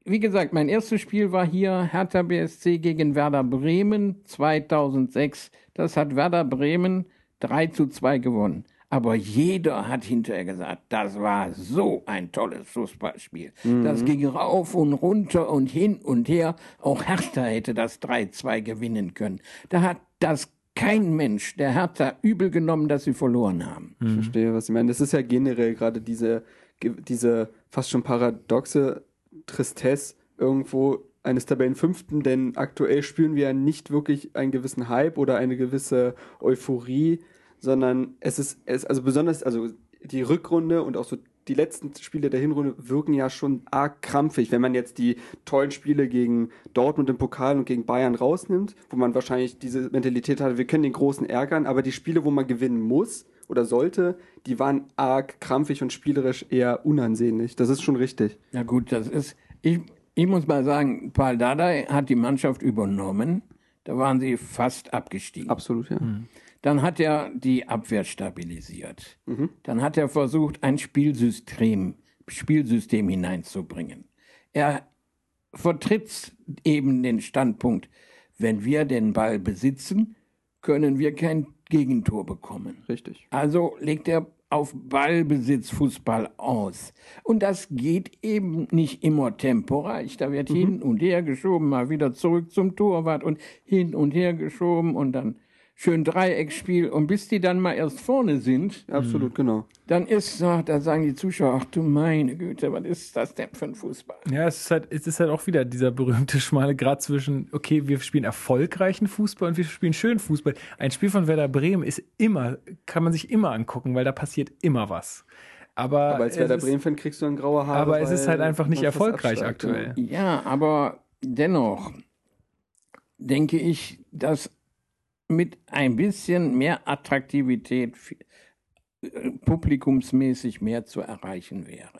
Speaker 2: Wie gesagt, mein erstes Spiel war hier Hertha BSC gegen Werder Bremen 2006. Das hat Werder Bremen 3 zu 2 gewonnen. Aber jeder hat hinterher gesagt, das war so ein tolles Fußballspiel. Das ging rauf und runter und hin und her. Auch Hertha hätte das 3-2 gewinnen können. Da hat das kein Mensch der Hertha übel genommen, dass sie verloren haben.
Speaker 3: Ich verstehe, was Sie meinen. Das ist ja generell gerade diese, diese fast schon paradoxe Tristesse irgendwo eines Tabellenfünften, denn aktuell spüren wir ja nicht wirklich einen gewissen Hype oder eine gewisse Euphorie, sondern es ist, es, also besonders, also die Rückrunde und auch so die letzten Spiele der Hinrunde wirken ja schon arg krampfig, wenn man jetzt die tollen Spiele gegen Dortmund im Pokal und gegen Bayern rausnimmt, wo man wahrscheinlich diese Mentalität hat, wir können den Großen ärgern, aber die Spiele, wo man gewinnen muss oder sollte, die waren arg krampfig und spielerisch eher unansehnlich. Das ist schon richtig.
Speaker 2: Ja gut, das ist, ich, ich muss mal sagen, Paul Dardai hat die Mannschaft übernommen. Da waren sie fast abgestiegen.
Speaker 3: Absolut, ja.
Speaker 2: Dann hat er die Abwehr stabilisiert. Dann hat er versucht, ein Spielsystem, Spielsystem hineinzubringen. Er vertritt eben den Standpunkt, wenn wir den Ball besitzen, können wir kein Gegentor bekommen.
Speaker 3: Richtig.
Speaker 2: Also legt er auf Ballbesitz Fußball aus. Und das geht eben nicht immer temporeich. Da wird hin und her geschoben, mal wieder zurück zum Torwart und hin und her geschoben und dann schön Dreiecksspiel. Und bis die dann mal erst vorne sind,
Speaker 3: Absolut, genau.
Speaker 2: dann ist, so, da sagen die Zuschauer, ach du meine Güte, was ist das denn für ein Fußball?
Speaker 1: Ja, es ist halt, es ist halt auch wieder dieser berühmte schmale Grad zwischen, okay, wir spielen erfolgreichen Fußball und wir spielen schönen Fußball. Ein Spiel von Werder Bremen ist immer, kann man sich immer angucken, weil da passiert immer was. Aber,
Speaker 3: Aber als
Speaker 1: es
Speaker 3: Werder
Speaker 1: ist-
Speaker 3: Bremen-Fan kriegst du dann graue Haare.
Speaker 1: aber es ist halt einfach nicht erfolgreich aktuell.
Speaker 2: Ja, aber dennoch denke ich, dass mit ein bisschen mehr Attraktivität äh, publikumsmäßig mehr zu erreichen wäre.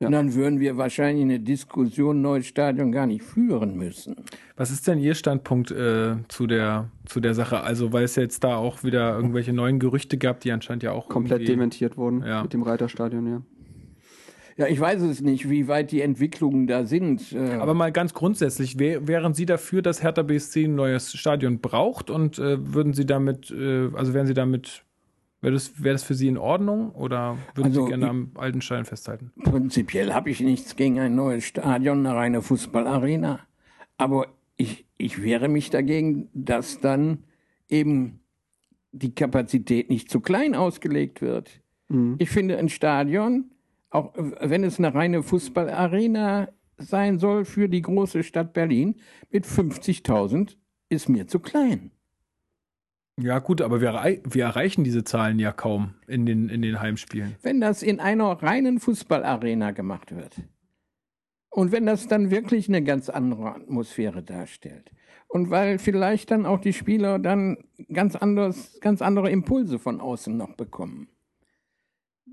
Speaker 3: Ja.
Speaker 2: Und dann würden wir wahrscheinlich eine Diskussion neues Stadion gar nicht führen müssen.
Speaker 1: Was ist denn Ihr Standpunkt äh, zu, der, zu der Sache? Also, weil es jetzt da auch wieder irgendwelche neuen Gerüchte gab, die anscheinend ja auch
Speaker 3: Komplett dementiert wurden
Speaker 1: Ja.
Speaker 3: mit dem Reiterstadion, ja.
Speaker 2: Ja, ich weiß es nicht, wie weit die Entwicklungen da sind. Äh,
Speaker 1: Aber mal ganz grundsätzlich, wär, wären Sie dafür, dass Hertha BSC ein neues Stadion braucht und äh, würden Sie damit, äh, also wären Sie damit, wäre das, wär das für Sie in Ordnung oder würden
Speaker 2: Also,
Speaker 1: Sie gerne
Speaker 2: ich-
Speaker 1: am alten Stein festhalten?
Speaker 2: Prinzipiell habe ich nichts gegen ein neues Stadion, eine reine Fußballarena. Aber ich, ich wehre mich dagegen, dass dann eben die Kapazität nicht zu klein ausgelegt wird. Ich finde ein Stadion, auch wenn es eine reine Fußballarena sein soll für die große Stadt Berlin, mit 50.000 ist mir zu klein.
Speaker 1: Ja, gut, aber wir, wir erreichen diese Zahlen ja kaum in den, in den Heimspielen.
Speaker 2: wenn das in einer reinen Fußballarena gemacht wird und wenn das dann wirklich eine ganz andere Atmosphäre darstellt und weil vielleicht dann auch die Spieler dann ganz anders, ganz andere Impulse von außen noch bekommen,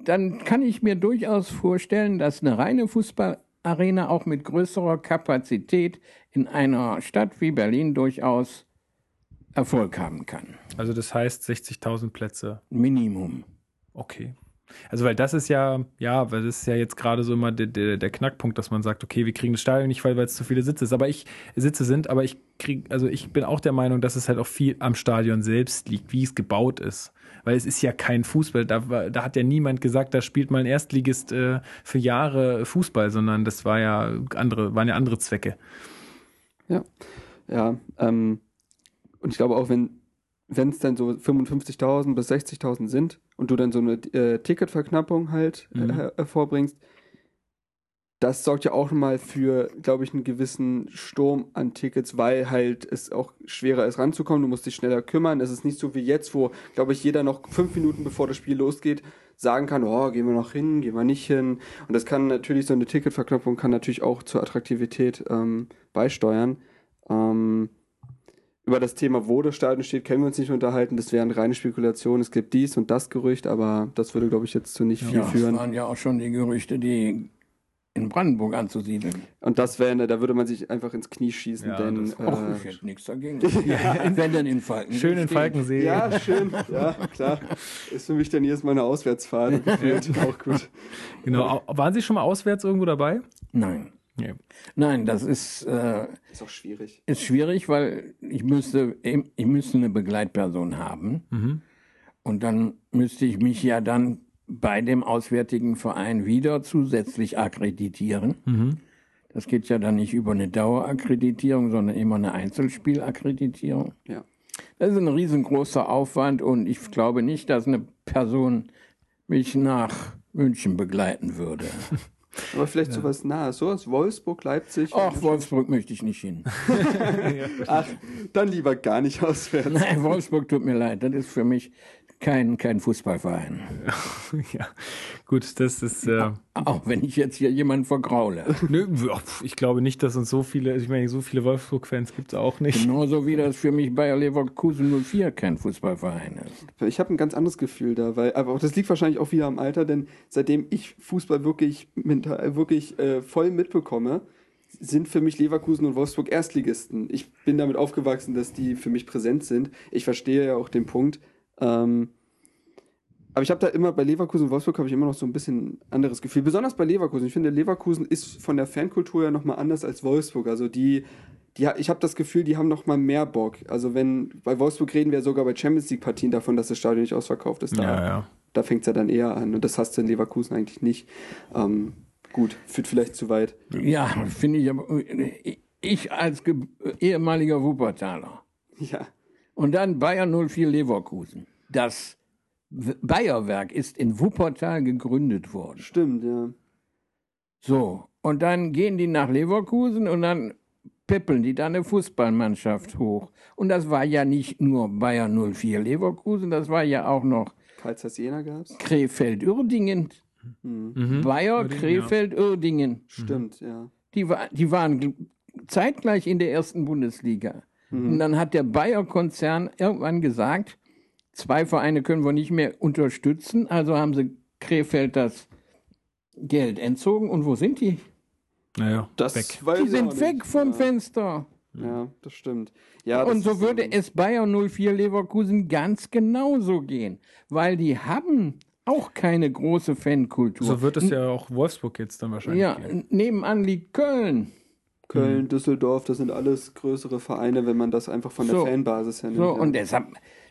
Speaker 2: dann kann ich mir durchaus vorstellen, dass eine reine Fußballarena auch mit größerer Kapazität in einer Stadt wie Berlin durchaus Erfolg haben kann.
Speaker 1: Also das heißt 60.000 Plätze.
Speaker 2: Minimum.
Speaker 1: Okay. Also weil das ist ja, ja, weil das ist ja jetzt gerade so immer der, der, der Knackpunkt, dass man sagt, okay, wir kriegen das Stadion nicht, weil weil es zu viele Sitze ist. Aber ich Sitze sind, aber ich krieg, also ich bin auch der Meinung, dass es halt auch viel am Stadion selbst liegt, wie es gebaut ist. Weil es ist ja kein Fußball. Da, da hat ja niemand gesagt, da spielt mal ein Erstligist äh, für Jahre Fußball, sondern das war ja andere, waren ja andere Zwecke.
Speaker 3: Ja, ja. Ähm, und ich glaube auch, wenn wenn es dann so 55.000 bis 60.000 sind und du dann so eine äh, Ticketverknappung halt äh,
Speaker 1: Mhm.
Speaker 3: her- hervorbringst, das sorgt ja auch mal für, glaube ich, einen gewissen Sturm an Tickets, weil halt es auch schwerer ist ranzukommen. Du musst dich schneller kümmern. Es ist nicht so wie jetzt, wo, glaube ich, jeder noch fünf Minuten bevor das Spiel losgeht, sagen kann, oh, gehen wir noch hin, gehen wir nicht hin. Und das kann natürlich, so eine Ticketverknappung kann natürlich auch zur Attraktivität ähm, beisteuern. Ähm, über das Thema, wo das Stadion steht, können wir uns nicht unterhalten. Das wären reine Spekulationen. Es gibt dies und das Gerücht, aber das würde, glaube ich, jetzt zu nicht viel
Speaker 2: Ja, es
Speaker 3: führen.
Speaker 2: waren ja auch schon die Gerüchte, die in Brandenburg anzusiedeln.
Speaker 3: Und das wäre, da würde man sich einfach ins Knie schießen,
Speaker 1: Ja,
Speaker 3: denn
Speaker 1: das-
Speaker 2: Och, ich
Speaker 3: äh,
Speaker 2: hätte nichts dagegen. Wenn denn in Falkensee
Speaker 1: Schön in. Falkensee.
Speaker 3: ja, schön, ja, klar. Ist für mich dann jedes Mal eine Auswärtsfahrt. gefühlt. auch gut.
Speaker 1: Genau. Au- Waren Sie schon mal auswärts irgendwo dabei?
Speaker 2: Nein.
Speaker 1: Nee.
Speaker 2: Nein, das ist, äh,
Speaker 3: Ist auch schwierig.
Speaker 2: ist schwierig, weil ich müsste, ich müsste eine Begleitperson haben.
Speaker 1: Mhm.
Speaker 2: Und dann müsste ich mich ja dann bei dem auswärtigen Verein wieder zusätzlich akkreditieren.
Speaker 1: Mhm.
Speaker 2: Das geht ja dann nicht über eine Dauerakkreditierung, sondern immer eine Einzelspielakkreditierung.
Speaker 3: Ja.
Speaker 2: Das ist ein riesengroßer Aufwand und ich glaube nicht, dass eine Person mich nach München begleiten würde.
Speaker 3: Aber vielleicht sowas Nahes, sowas Wolfsburg, Leipzig.
Speaker 2: Ach, Wolfsburg möchte ich nicht hin.
Speaker 3: Ach, dann lieber gar nicht auswärts.
Speaker 2: Nein, Wolfsburg tut mir leid. Das ist für mich kein, kein Fußballverein.
Speaker 1: ja, gut, das ist. Äh,
Speaker 2: Auch wenn ich jetzt hier jemanden vergraule.
Speaker 1: nö, ich glaube nicht, dass uns so viele, ich meine, so viele Wolfsburg-Fans gibt es auch nicht.
Speaker 2: Genauso wie das für mich Bayer Leverkusen 04 kein Fußballverein ist.
Speaker 3: Ich habe ein ganz anderes Gefühl da, weil, aber auch das liegt wahrscheinlich auch wieder am Alter, denn seitdem ich Fußball wirklich, mental, wirklich äh, voll mitbekomme, sind für mich Leverkusen und Wolfsburg Erstligisten. Ich bin damit aufgewachsen, dass die für mich präsent sind. Ich verstehe ja auch den Punkt. Ähm, aber ich habe da immer bei Leverkusen und Wolfsburg habe ich immer noch so ein bisschen anderes Gefühl. Besonders bei Leverkusen. Ich finde, Leverkusen ist von der Fankultur ja nochmal anders als Wolfsburg. Also die, die ich habe das Gefühl, die haben nochmal mehr Bock. Also wenn, bei Wolfsburg reden wir sogar bei Champions League Partien davon, dass das Stadion nicht ausverkauft ist. Da,
Speaker 1: Ja, ja.
Speaker 3: da fängt es ja dann eher an. Und das hast du in Leverkusen eigentlich nicht. Ähm, gut, führt vielleicht zu weit.
Speaker 2: Ja, finde ich aber. Ich als ge ehemaliger Wuppertaler.
Speaker 3: Ja.
Speaker 2: Und dann Bayer 04 Leverkusen. Das Bayerwerk ist in Wuppertal gegründet worden.
Speaker 3: Stimmt, ja.
Speaker 2: So, und dann gehen die nach Leverkusen und dann peppeln die da eine Fußballmannschaft hoch. Und das war ja nicht nur Bayer 04 Leverkusen, das war ja auch noch
Speaker 3: Karlsruhe Jena gab's.
Speaker 2: Krefeld-Uerdingen.
Speaker 1: Mhm.
Speaker 2: Bayer,
Speaker 1: Uerdingen, ja.
Speaker 2: Krefeld-Uerdingen.
Speaker 3: Stimmt, ja.
Speaker 2: Die, war, die waren gl- zeitgleich in der ersten Bundesliga. Und dann hat der Bayer-Konzern irgendwann gesagt, zwei Vereine können wir nicht mehr unterstützen, also haben sie Krefeld das Geld entzogen. Und wo sind die?
Speaker 1: Naja,
Speaker 3: Das
Speaker 1: weg.
Speaker 3: weiß
Speaker 2: Die sind
Speaker 3: nicht.
Speaker 2: weg vom
Speaker 3: ja.
Speaker 2: Fenster.
Speaker 3: Ja, das stimmt. Ja, das
Speaker 2: Und so
Speaker 3: ist,
Speaker 2: würde
Speaker 3: ähm,
Speaker 2: es Bayer 04 Leverkusen ganz genauso gehen, weil die haben auch keine große Fankultur.
Speaker 1: So wird es ja auch Wolfsburg jetzt dann wahrscheinlich.
Speaker 2: ja,
Speaker 1: gehen.
Speaker 2: nebenan liegt Köln.
Speaker 3: Köln, Düsseldorf, das sind alles größere Vereine, wenn man das einfach von
Speaker 2: So.
Speaker 3: der Fanbasis her nimmt.
Speaker 2: So,
Speaker 3: ja.
Speaker 2: und deshalb,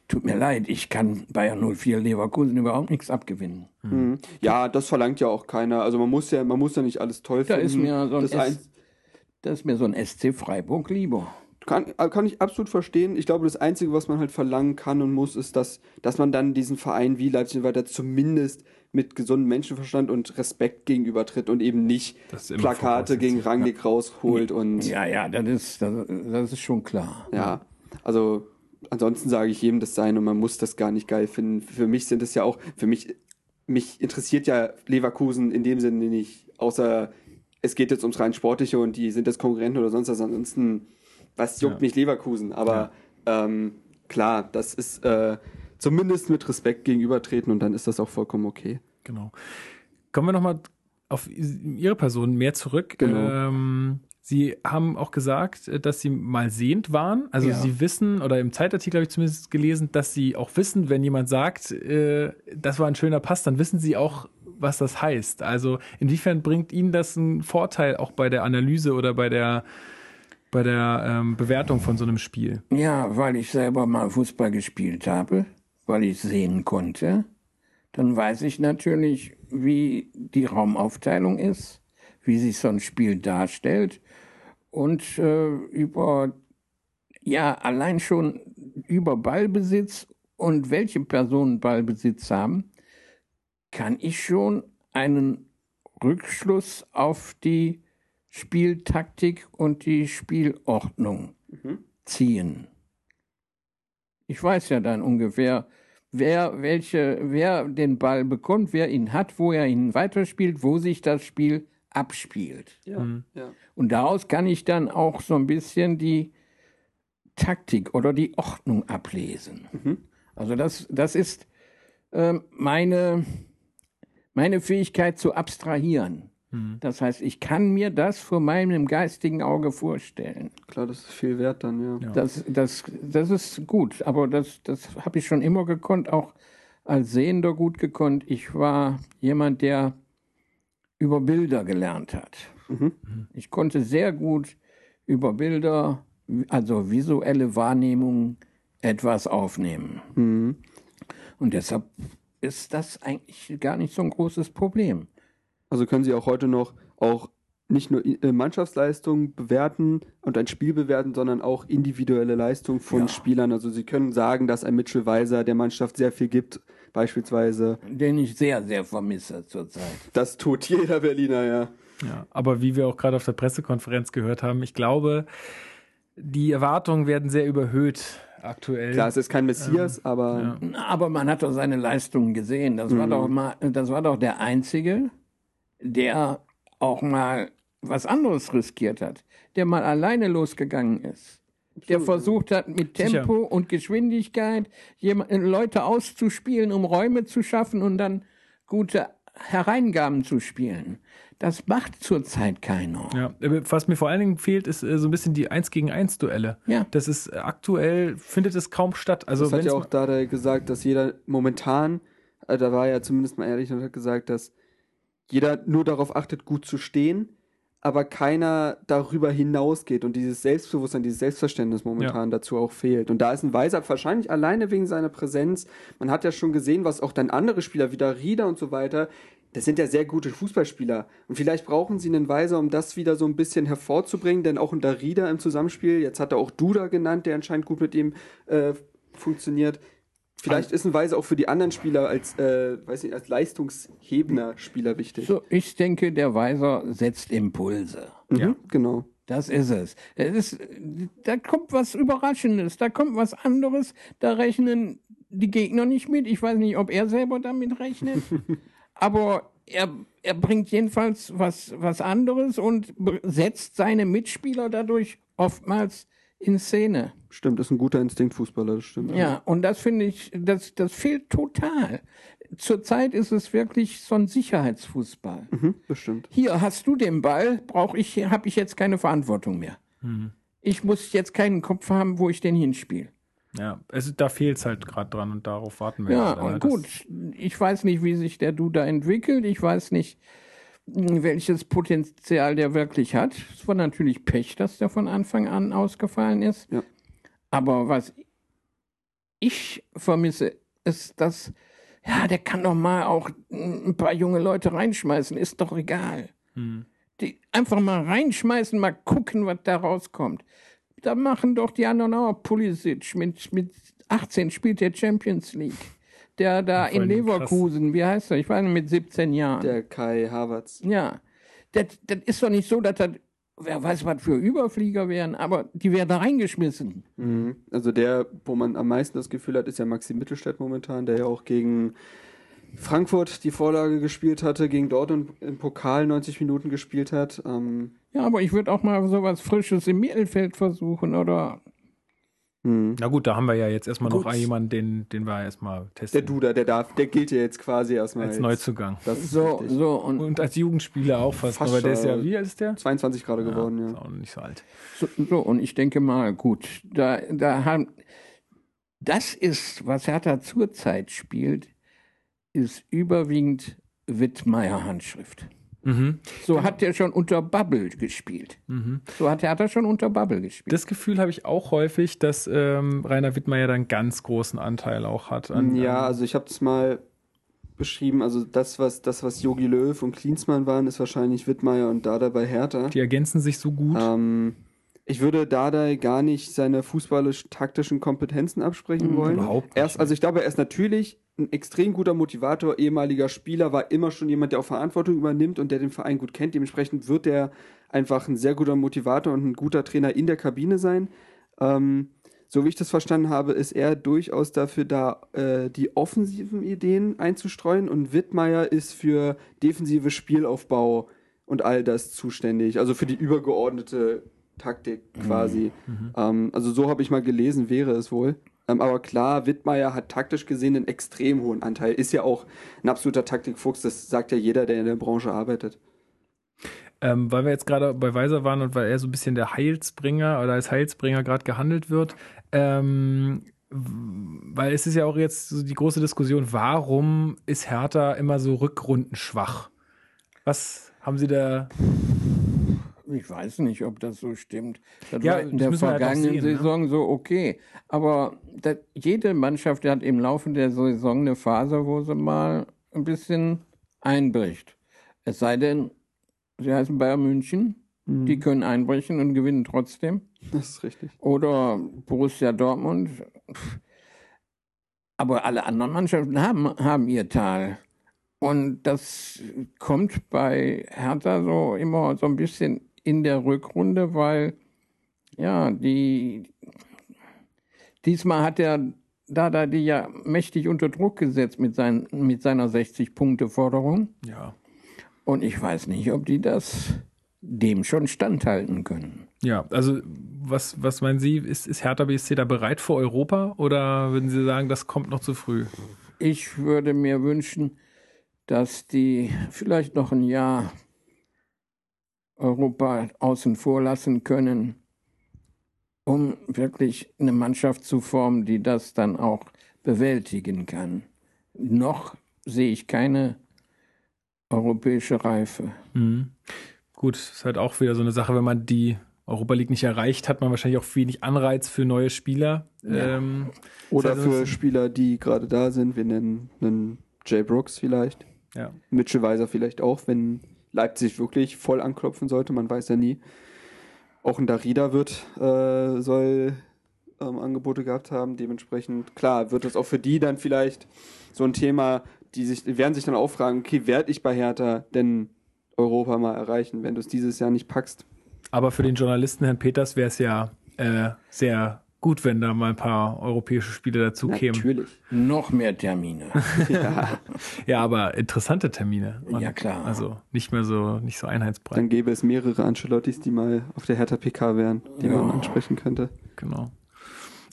Speaker 2: tut mir leid, ich kann Bayer 04 Leverkusen überhaupt nichts abgewinnen.
Speaker 3: Mhm. Ja, das verlangt ja auch keiner. Also man muss ja, man muss ja nicht alles toll
Speaker 2: Da
Speaker 3: finden.
Speaker 2: ist mir so ein,
Speaker 3: das ein,
Speaker 2: S das ist mir so ein SC Freiburg lieber.
Speaker 3: kann, kann ich absolut verstehen. Ich glaube, das Einzige, was man halt verlangen kann und muss, ist, dass, dass man dann diesen Verein wie Leipzig und weiter zumindest mit gesundem Menschenverstand und Respekt gegenübertritt und eben nicht Plakate gegen Rangnick rausholt und
Speaker 2: Ja, ja, das ist, das, das ist schon klar.
Speaker 3: Ja, also ansonsten sage ich jedem das sein und man muss das gar nicht geil finden. Für mich sind es ja auch, für mich, mich interessiert ja Leverkusen in dem Sinne nicht, außer es geht jetzt ums rein Sportliche und die sind das Konkurrenten oder sonst was. Ansonsten, was juckt
Speaker 1: Ja.
Speaker 3: mich Leverkusen? Aber ähm, klar, das ist äh, zumindest mit Respekt gegenübertreten und dann ist das auch vollkommen okay.
Speaker 1: Genau. Kommen wir nochmal auf Ihre Person mehr zurück.
Speaker 3: Genau.
Speaker 1: Ähm, Sie haben auch gesagt, äh, dass Sie mal sehend waren. Also
Speaker 2: Ja.
Speaker 1: Sie wissen, oder im Zeitartikel habe ich zumindest gelesen, dass Sie auch wissen, wenn jemand sagt, äh, das war ein schöner Pass, dann wissen Sie auch, was das heißt. Also inwiefern bringt Ihnen das einen Vorteil auch bei der Analyse oder bei der, bei der ähm, Bewertung von so einem Spiel?
Speaker 2: Ja, weil ich selber mal Fußball gespielt habe, weil ich sehen konnte, dann weiß ich natürlich, wie die Raumaufteilung ist, wie sich so ein Spiel darstellt und äh, über, ja, allein schon über Ballbesitz und welche Personen Ballbesitz haben, kann ich schon einen Rückschluss auf die Spieltaktik und die Spielordnung ziehen. Ich weiß ja dann ungefähr, wer welche, wer den Ball bekommt, wer ihn hat, wo er ihn weiterspielt, wo sich das Spiel abspielt.
Speaker 3: Ja, ja.
Speaker 2: Und daraus kann ich dann auch so ein bisschen die Taktik oder die Ordnung ablesen. Also das, das ist ähm, meine, meine Fähigkeit zu abstrahieren. Das heißt, ich kann mir das vor meinem geistigen Auge vorstellen.
Speaker 3: Klar, das ist viel wert dann, ja.
Speaker 2: Das, das, das ist gut, aber das, das habe ich schon immer gekonnt, auch als Sehender gut gekonnt. Ich war jemand, der über Bilder gelernt hat. Ich konnte sehr gut über Bilder, also visuelle Wahrnehmung, etwas aufnehmen. Und deshalb ist das eigentlich gar nicht so ein großes Problem.
Speaker 3: Also können Sie auch heute noch auch nicht nur äh, Mannschaftsleistung bewerten und ein Spiel bewerten, sondern auch individuelle Leistung von
Speaker 2: Ja.
Speaker 3: Spielern. Also Sie können sagen, dass ein Mitchell Weiser der Mannschaft sehr viel gibt, beispielsweise.
Speaker 2: Den ich sehr, sehr vermisse zurzeit.
Speaker 3: Das tut jeder Berliner, ja.
Speaker 1: Ja, aber wie wir auch gerade auf der Pressekonferenz gehört haben, ich glaube, die Erwartungen werden sehr überhöht aktuell.
Speaker 3: Klar, es ist kein Messias, aber
Speaker 2: Aber man hat doch seine Leistungen gesehen. Das war doch mal, das war doch der einzige, der auch mal was anderes riskiert hat, der mal alleine losgegangen ist. Der versucht hat, mit
Speaker 1: Sicher.
Speaker 2: Tempo und Geschwindigkeit jemand, Leute auszuspielen, um Räume zu schaffen und dann gute Hereingaben zu spielen. Das macht zurzeit keiner.
Speaker 1: Ja, aber was mir vor allen Dingen fehlt, ist äh, so ein bisschen die 1 gegen 1 Duelle.
Speaker 2: Ja.
Speaker 1: Das ist äh, aktuell, findet es kaum statt. Also
Speaker 3: das hat ja auch Dada gesagt, dass jeder momentan, äh, da war er zumindest mal ehrlich und hat gesagt, dass jeder nur darauf achtet, gut zu stehen, aber keiner darüber hinausgeht und dieses Selbstbewusstsein, dieses Selbstverständnis momentan dazu auch fehlt. Und da ist ein Weiser wahrscheinlich alleine wegen seiner Präsenz. Man hat ja schon gesehen, was auch dann andere Spieler, wie der Rieder und so weiter, das sind ja sehr gute Fußballspieler. Und vielleicht brauchen sie einen Weiser, um das wieder so ein bisschen hervorzubringen, denn auch unter Rieder im Zusammenspiel, jetzt hat er auch Duda genannt, der anscheinend gut mit ihm äh, funktioniert. Vielleicht ist ein Weiser auch für die anderen Spieler als, äh, weiß nicht, als leistungshebender Spieler wichtig.
Speaker 2: So, ich denke, der Weiser setzt Impulse.
Speaker 3: Mhm,
Speaker 1: Ja.
Speaker 3: Genau.
Speaker 2: Das ist es. es ist, da kommt was Überraschendes, da kommt was anderes, da rechnen die Gegner nicht mit. Ich weiß nicht, ob er selber damit rechnet, aber er, er bringt jedenfalls was, was anderes und setzt seine Mitspieler dadurch oftmals in Szene.
Speaker 3: Stimmt, ist ein guter Instinktfußballer, das stimmt.
Speaker 2: Ja, und das finde ich, das, das fehlt total. Zurzeit ist es wirklich so ein Sicherheitsfußball.
Speaker 3: Mhm, bestimmt.
Speaker 2: Hier hast du den Ball, brauche ich, habe ich jetzt keine Verantwortung mehr. Ich muss jetzt keinen Kopf haben, wo ich den hinspiele.
Speaker 1: ja, es, da fehlt es halt gerade dran und darauf warten wir
Speaker 2: Ja,
Speaker 1: ne?
Speaker 2: und gut, ich weiß nicht, wie sich der Duda entwickelt. Ich weiß nicht, welches Potenzial der wirklich hat. Es war natürlich Pech, dass der von Anfang an ausgefallen ist.
Speaker 3: Ja.
Speaker 2: Aber was ich vermisse, ist, dass, ja, der kann doch mal auch ein paar junge Leute reinschmeißen, ist doch egal. Die einfach mal reinschmeißen, mal gucken, was da rauskommt. Da machen doch die anderen auch. Pulisic mit, mit 18 spielt der Champions League. Der da in
Speaker 1: allem krass.
Speaker 2: Leverkusen, wie heißt er? Ich nicht, mit 17 Jahren.
Speaker 3: Der Kai Havertz.
Speaker 2: ja. Das, das ist doch nicht so, dass das, wer weiß, was für Überflieger wären, aber die werden da reingeschmissen.
Speaker 3: Mhm. Also der, wo man am meisten das Gefühl hat, ist ja Maxim Mittelstädt momentan, der ja auch gegen Frankfurt die Vorlage gespielt hatte, gegen Dortmund im Pokal 90 Minuten gespielt hat. Ähm,
Speaker 2: Ja, aber ich würde auch mal sowas Frisches im Mittelfeld versuchen oder
Speaker 3: hm.
Speaker 1: Na gut, da haben wir ja jetzt erstmal noch
Speaker 2: Gut.
Speaker 1: jemanden, den, den wir erstmal
Speaker 3: Der
Speaker 1: testen.
Speaker 3: Duda, der darf, der gilt ja jetzt quasi erstmal
Speaker 1: als
Speaker 3: als
Speaker 1: Neuzugang.
Speaker 3: Das ist
Speaker 2: so,
Speaker 3: richtig.
Speaker 2: so und
Speaker 1: Und als Jugendspieler auch fast.
Speaker 3: Fast
Speaker 1: aber der ist ja,
Speaker 3: schon.
Speaker 1: wie alt ist der?
Speaker 3: 22 gerade geworden,
Speaker 1: Ist
Speaker 3: ja.
Speaker 1: auch nicht so alt.
Speaker 2: So, so, und ich denke mal, gut, da, da haben, das ist, was Hertha zurzeit spielt, ist überwiegend Wittmeier-Handschrift.
Speaker 1: Mhm.
Speaker 2: So hat er schon unter Bubble gespielt. So hat Hertha schon unter Bubble gespielt.
Speaker 1: Das Gefühl habe ich auch häufig, dass ähm, Rainer Wittmeier da einen ganz großen Anteil auch hat. An,
Speaker 3: Ja, also ich habe es mal beschrieben, also das, was das, was Jogi Löw und Klinsmann waren, ist wahrscheinlich Wittmeier und Dada bei Hertha.
Speaker 1: die ergänzen sich so gut.
Speaker 3: Ähm, ich würde Dardai gar nicht seine fußballisch-taktischen Kompetenzen absprechen wollen.
Speaker 1: überhaupt nicht,
Speaker 3: Erst, also ich glaube, er ist natürlich ein extrem guter Motivator, ehemaliger Spieler, war immer schon jemand, der auch Verantwortung übernimmt und der den Verein gut kennt. Dementsprechend wird er einfach ein sehr guter Motivator und ein guter Trainer in der Kabine sein. Ähm, so wie ich das verstanden habe, ist er durchaus dafür da, äh, die offensiven Ideen einzustreuen und Wittmeier ist für defensive Spielaufbau und all das zuständig, also für die übergeordnete Taktik quasi. Ähm, also so habe ich mal gelesen, wäre es wohl. Ähm, aber klar, Wittmeier hat taktisch gesehen einen extrem hohen Anteil. Ist ja auch ein absoluter Taktikfuchs, das sagt ja jeder, der in der Branche arbeitet.
Speaker 1: Ähm, weil wir jetzt gerade bei Weiser waren und weil er so ein bisschen der Heilsbringer oder als Heilsbringer gerade gehandelt wird, ähm, weil es ist ja auch jetzt so die große Diskussion, warum ist Hertha immer so rückrundenschwach? Was haben Sie da?
Speaker 2: Ich weiß nicht, ob das so stimmt. Das
Speaker 1: Ja,
Speaker 2: war in der
Speaker 1: halt
Speaker 2: vergangenen
Speaker 1: sehen, ne?
Speaker 2: Saison so okay. Aber das, jede Mannschaft hat im Laufe der Saison eine Phase, wo sie mal ein bisschen einbricht. Es sei denn, sie heißen Bayern München,
Speaker 1: Mhm.
Speaker 2: die können einbrechen und gewinnen trotzdem.
Speaker 3: Das ist richtig.
Speaker 2: Oder Borussia Dortmund. Aber alle anderen Mannschaften haben, haben ihr Tal. Und das kommt bei Hertha so immer so ein bisschen in der Rückrunde, weil ja, die, diesmal hat der Dada die ja mächtig unter Druck gesetzt mit, sein, mit seiner 60-Punkte-Forderung.
Speaker 1: Ja.
Speaker 2: Und ich weiß nicht, ob die das dem schon standhalten können.
Speaker 1: Ja, also was, was meinen Sie, ist, ist Hertha BSC da bereit für Europa oder würden Sie sagen, das kommt noch zu früh?
Speaker 2: Ich würde mir wünschen, dass die vielleicht noch ein Jahr Europa außen vor lassen können, um wirklich eine Mannschaft zu formen, die das dann auch bewältigen kann. Noch sehe ich keine europäische Reife.
Speaker 1: Mhm. Gut, ist halt auch wieder so eine Sache, wenn man die Europa League nicht erreicht, hat man wahrscheinlich auch wenig Anreiz für neue Spieler.
Speaker 2: Ja.
Speaker 1: Ähm,
Speaker 3: Oder
Speaker 1: ein
Speaker 3: für Spieler, die gerade da sind. Wir nennen einen Jay Brooks vielleicht.
Speaker 1: ja.
Speaker 3: Mitchell Weiser vielleicht auch, wenn Leipzig wirklich voll anklopfen sollte. Man weiß ja nie. Auch ein Darida wird, äh, soll ähm, Angebote gehabt haben. Dementsprechend, klar, wird das auch für die dann vielleicht so ein Thema, die sich, werden sich dann auch fragen, okay, werde ich bei Hertha denn Europa mal erreichen, wenn du es dieses Jahr nicht packst?
Speaker 1: Aber für den Journalisten Herrn Peters wäre es ja äh, sehr gut, wenn da mal ein paar europäische Spiele dazu kämen.
Speaker 3: Natürlich.
Speaker 2: Noch mehr Termine.
Speaker 3: Ja,
Speaker 1: Ja, aber interessante Termine. Und
Speaker 2: Ja, klar.
Speaker 1: Also nicht mehr so, nicht so einheitsbreit.
Speaker 3: dann gäbe es mehrere Ancelottis, die mal auf der Hertha PK wären, die man ansprechen könnte.
Speaker 1: Genau.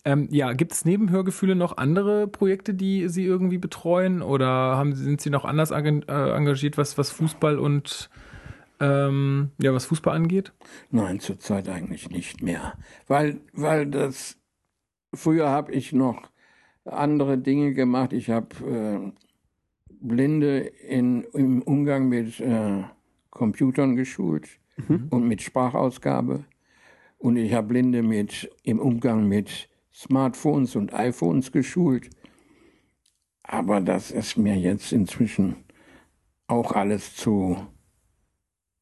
Speaker 1: Ähm, ja, gibt es neben Hörgefühle noch andere Projekte, die Sie irgendwie betreuen? Oder haben, sind Sie noch anders äh, engagiert, was, was Fußball und ähm, ja, was Fußball angeht?
Speaker 2: Nein, zurzeit eigentlich nicht mehr. Weil, weil das, früher habe ich noch andere Dinge gemacht. Ich habe äh, Blinde in, im Umgang mit äh, Computern geschult und mit Sprachausgabe. Und ich habe Blinde mit, im Umgang mit Smartphones und iPhones geschult. Aber das ist mir jetzt inzwischen auch alles zu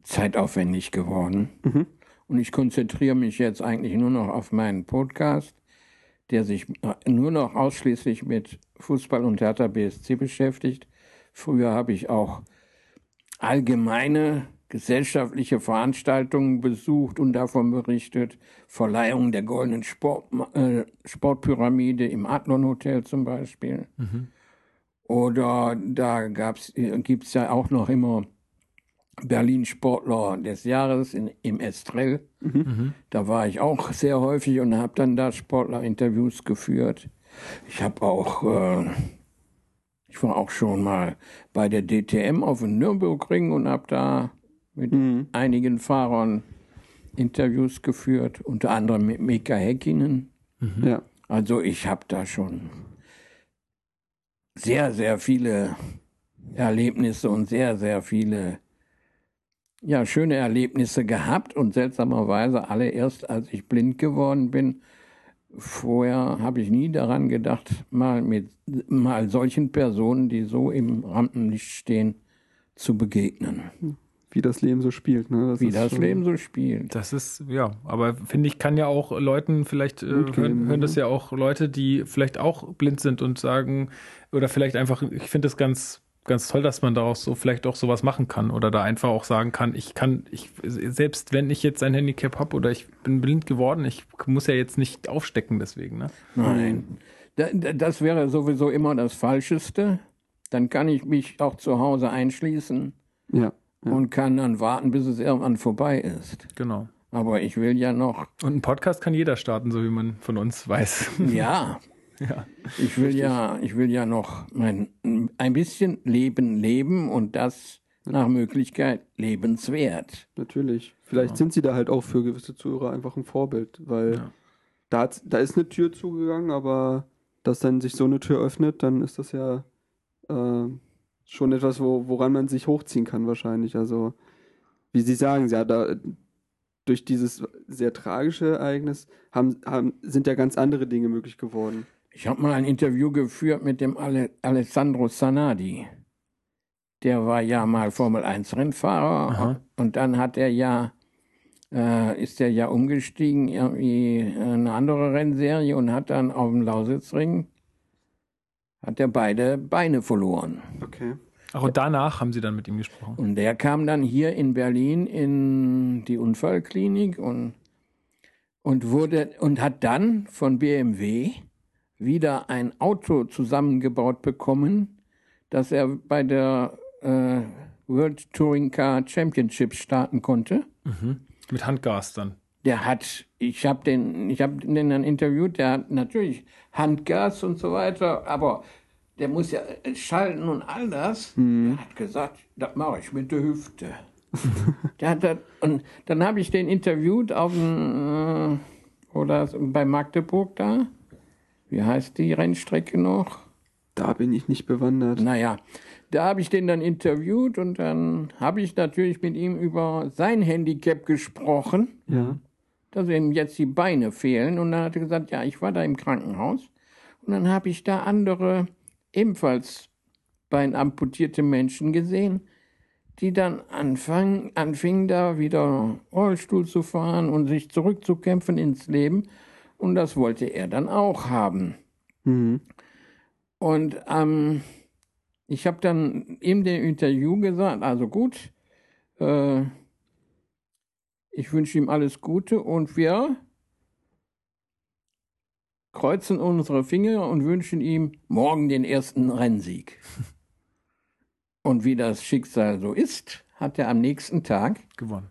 Speaker 2: zeitaufwendig geworden.
Speaker 3: Mhm.
Speaker 2: Und ich konzentriere mich jetzt eigentlich nur noch auf meinen Podcast, der sich nur noch ausschließlich mit Fußball und Hertha BSC beschäftigt. Früher habe ich auch allgemeine gesellschaftliche Veranstaltungen besucht und davon berichtet. Verleihung der goldenen Sport, äh, Sportpyramide im Adlon Hotel zum Beispiel. Oder da gibt es ja auch noch immer Berlin Sportler des Jahres in, im Estrell. Da war ich auch sehr häufig und habe dann da Sportlerinterviews geführt. Ich habe auch, äh, ich war auch schon mal bei der DTM auf dem Nürburgring und habe da mit einigen Fahrern Interviews geführt, unter anderem mit Mika Häkkinen.
Speaker 3: Ja.
Speaker 2: Also ich habe da schon sehr, sehr viele Erlebnisse und sehr, sehr viele ja, schöne Erlebnisse gehabt und seltsamerweise alle erst, als ich blind geworden bin. Vorher habe ich nie daran gedacht, mal mit mal solchen Personen, die so im Rampenlicht stehen, zu begegnen.
Speaker 3: Wie das Leben so spielt. Ne? Das
Speaker 2: Wie
Speaker 3: ist
Speaker 2: das
Speaker 3: schon-
Speaker 2: Leben so spielt.
Speaker 1: Das ist, ja, aber finde ich, kann ja auch Leuten vielleicht, äh, hören, hören
Speaker 3: ne?
Speaker 1: das ja auch Leute, die vielleicht auch blind sind und sagen, oder vielleicht einfach, ich finde es ganz, ganz toll, dass man daraus so vielleicht auch sowas machen kann oder da einfach auch sagen kann, ich kann, ich, selbst wenn ich jetzt ein Handicap habe oder ich bin blind geworden, ich muss ja jetzt nicht aufstecken deswegen, ne?
Speaker 2: Nein. Da- da- Das wäre sowieso immer das Falscheste. Dann kann ich mich auch zu Hause einschließen
Speaker 3: Ja. ja.
Speaker 2: und kann dann warten, bis es irgendwann vorbei ist.
Speaker 1: Genau.
Speaker 2: Aber ich will ja noch,
Speaker 1: Und einen Podcast kann jeder starten, so wie man von uns weiß.
Speaker 2: ja,
Speaker 1: ja.
Speaker 2: ich will ja, ich will ja noch mein, ein bisschen Leben leben und das nach Möglichkeit lebenswert.
Speaker 3: Natürlich. Vielleicht sind sie da halt auch für gewisse Zuhörer einfach ein Vorbild, weil
Speaker 1: Ja.
Speaker 3: da, hat's- da ist eine Tür zugegangen, aber dass dann sich so eine Tür öffnet, dann ist das ja äh, schon etwas, wo, woran man sich hochziehen kann wahrscheinlich. Also, wie Sie sagen, ja, da, durch dieses sehr tragische Ereignis haben, haben, sind ja ganz andere Dinge möglich geworden.
Speaker 2: Ich habe mal ein Interview geführt mit dem Ale Alessandro Zanardi. Der war ja mal Formel 1 Rennfahrer
Speaker 1: Aha.
Speaker 2: und dann hat er ja äh, ist er ja umgestiegen irgendwie in eine andere Rennserie und hat dann auf dem Lausitzring hat er beide Beine verloren.
Speaker 3: Okay.
Speaker 1: Ach, und danach haben sie dann mit ihm gesprochen.
Speaker 2: Und der kam dann hier in Berlin in die Unfallklinik und, und wurde und hat dann von BMW wieder ein Auto zusammengebaut bekommen, dass er bei der äh, World Touring Car Championship starten konnte.
Speaker 1: Mit Handgas dann.
Speaker 2: Der hat, ich habe den, ich habe den dann interviewt, der hat natürlich Handgas und so weiter, aber der muss ja schalten und all das. Der hat gesagt, das mache ich mit der Hüfte. der hat das, und dann habe ich den interviewt auf dem, äh, oder bei Magdeburg da. Wie heißt die Rennstrecke noch?
Speaker 3: Da bin ich nicht bewandert.
Speaker 2: Naja, da habe ich den dann interviewt und dann habe ich natürlich mit ihm über sein Handicap gesprochen
Speaker 3: Ja.
Speaker 2: dass ihm jetzt die Beine fehlen. Und dann hat er gesagt, ja, ich war da im Krankenhaus. Und dann habe ich da andere, ebenfalls beinamputierte Menschen gesehen, die dann anfangen, anfingen, da wieder Rollstuhl zu fahren und sich zurückzukämpfen ins Leben. Und das wollte er dann auch haben.
Speaker 3: Mhm.
Speaker 2: Und ähm, ich habe dann in dem Interview gesagt, also gut, äh, ich wünsche ihm alles Gute und wir kreuzen unsere Finger und wünschen ihm morgen den ersten Rennsieg. Und wie das Schicksal so ist, hat er am nächsten Tag
Speaker 1: Gewonnen.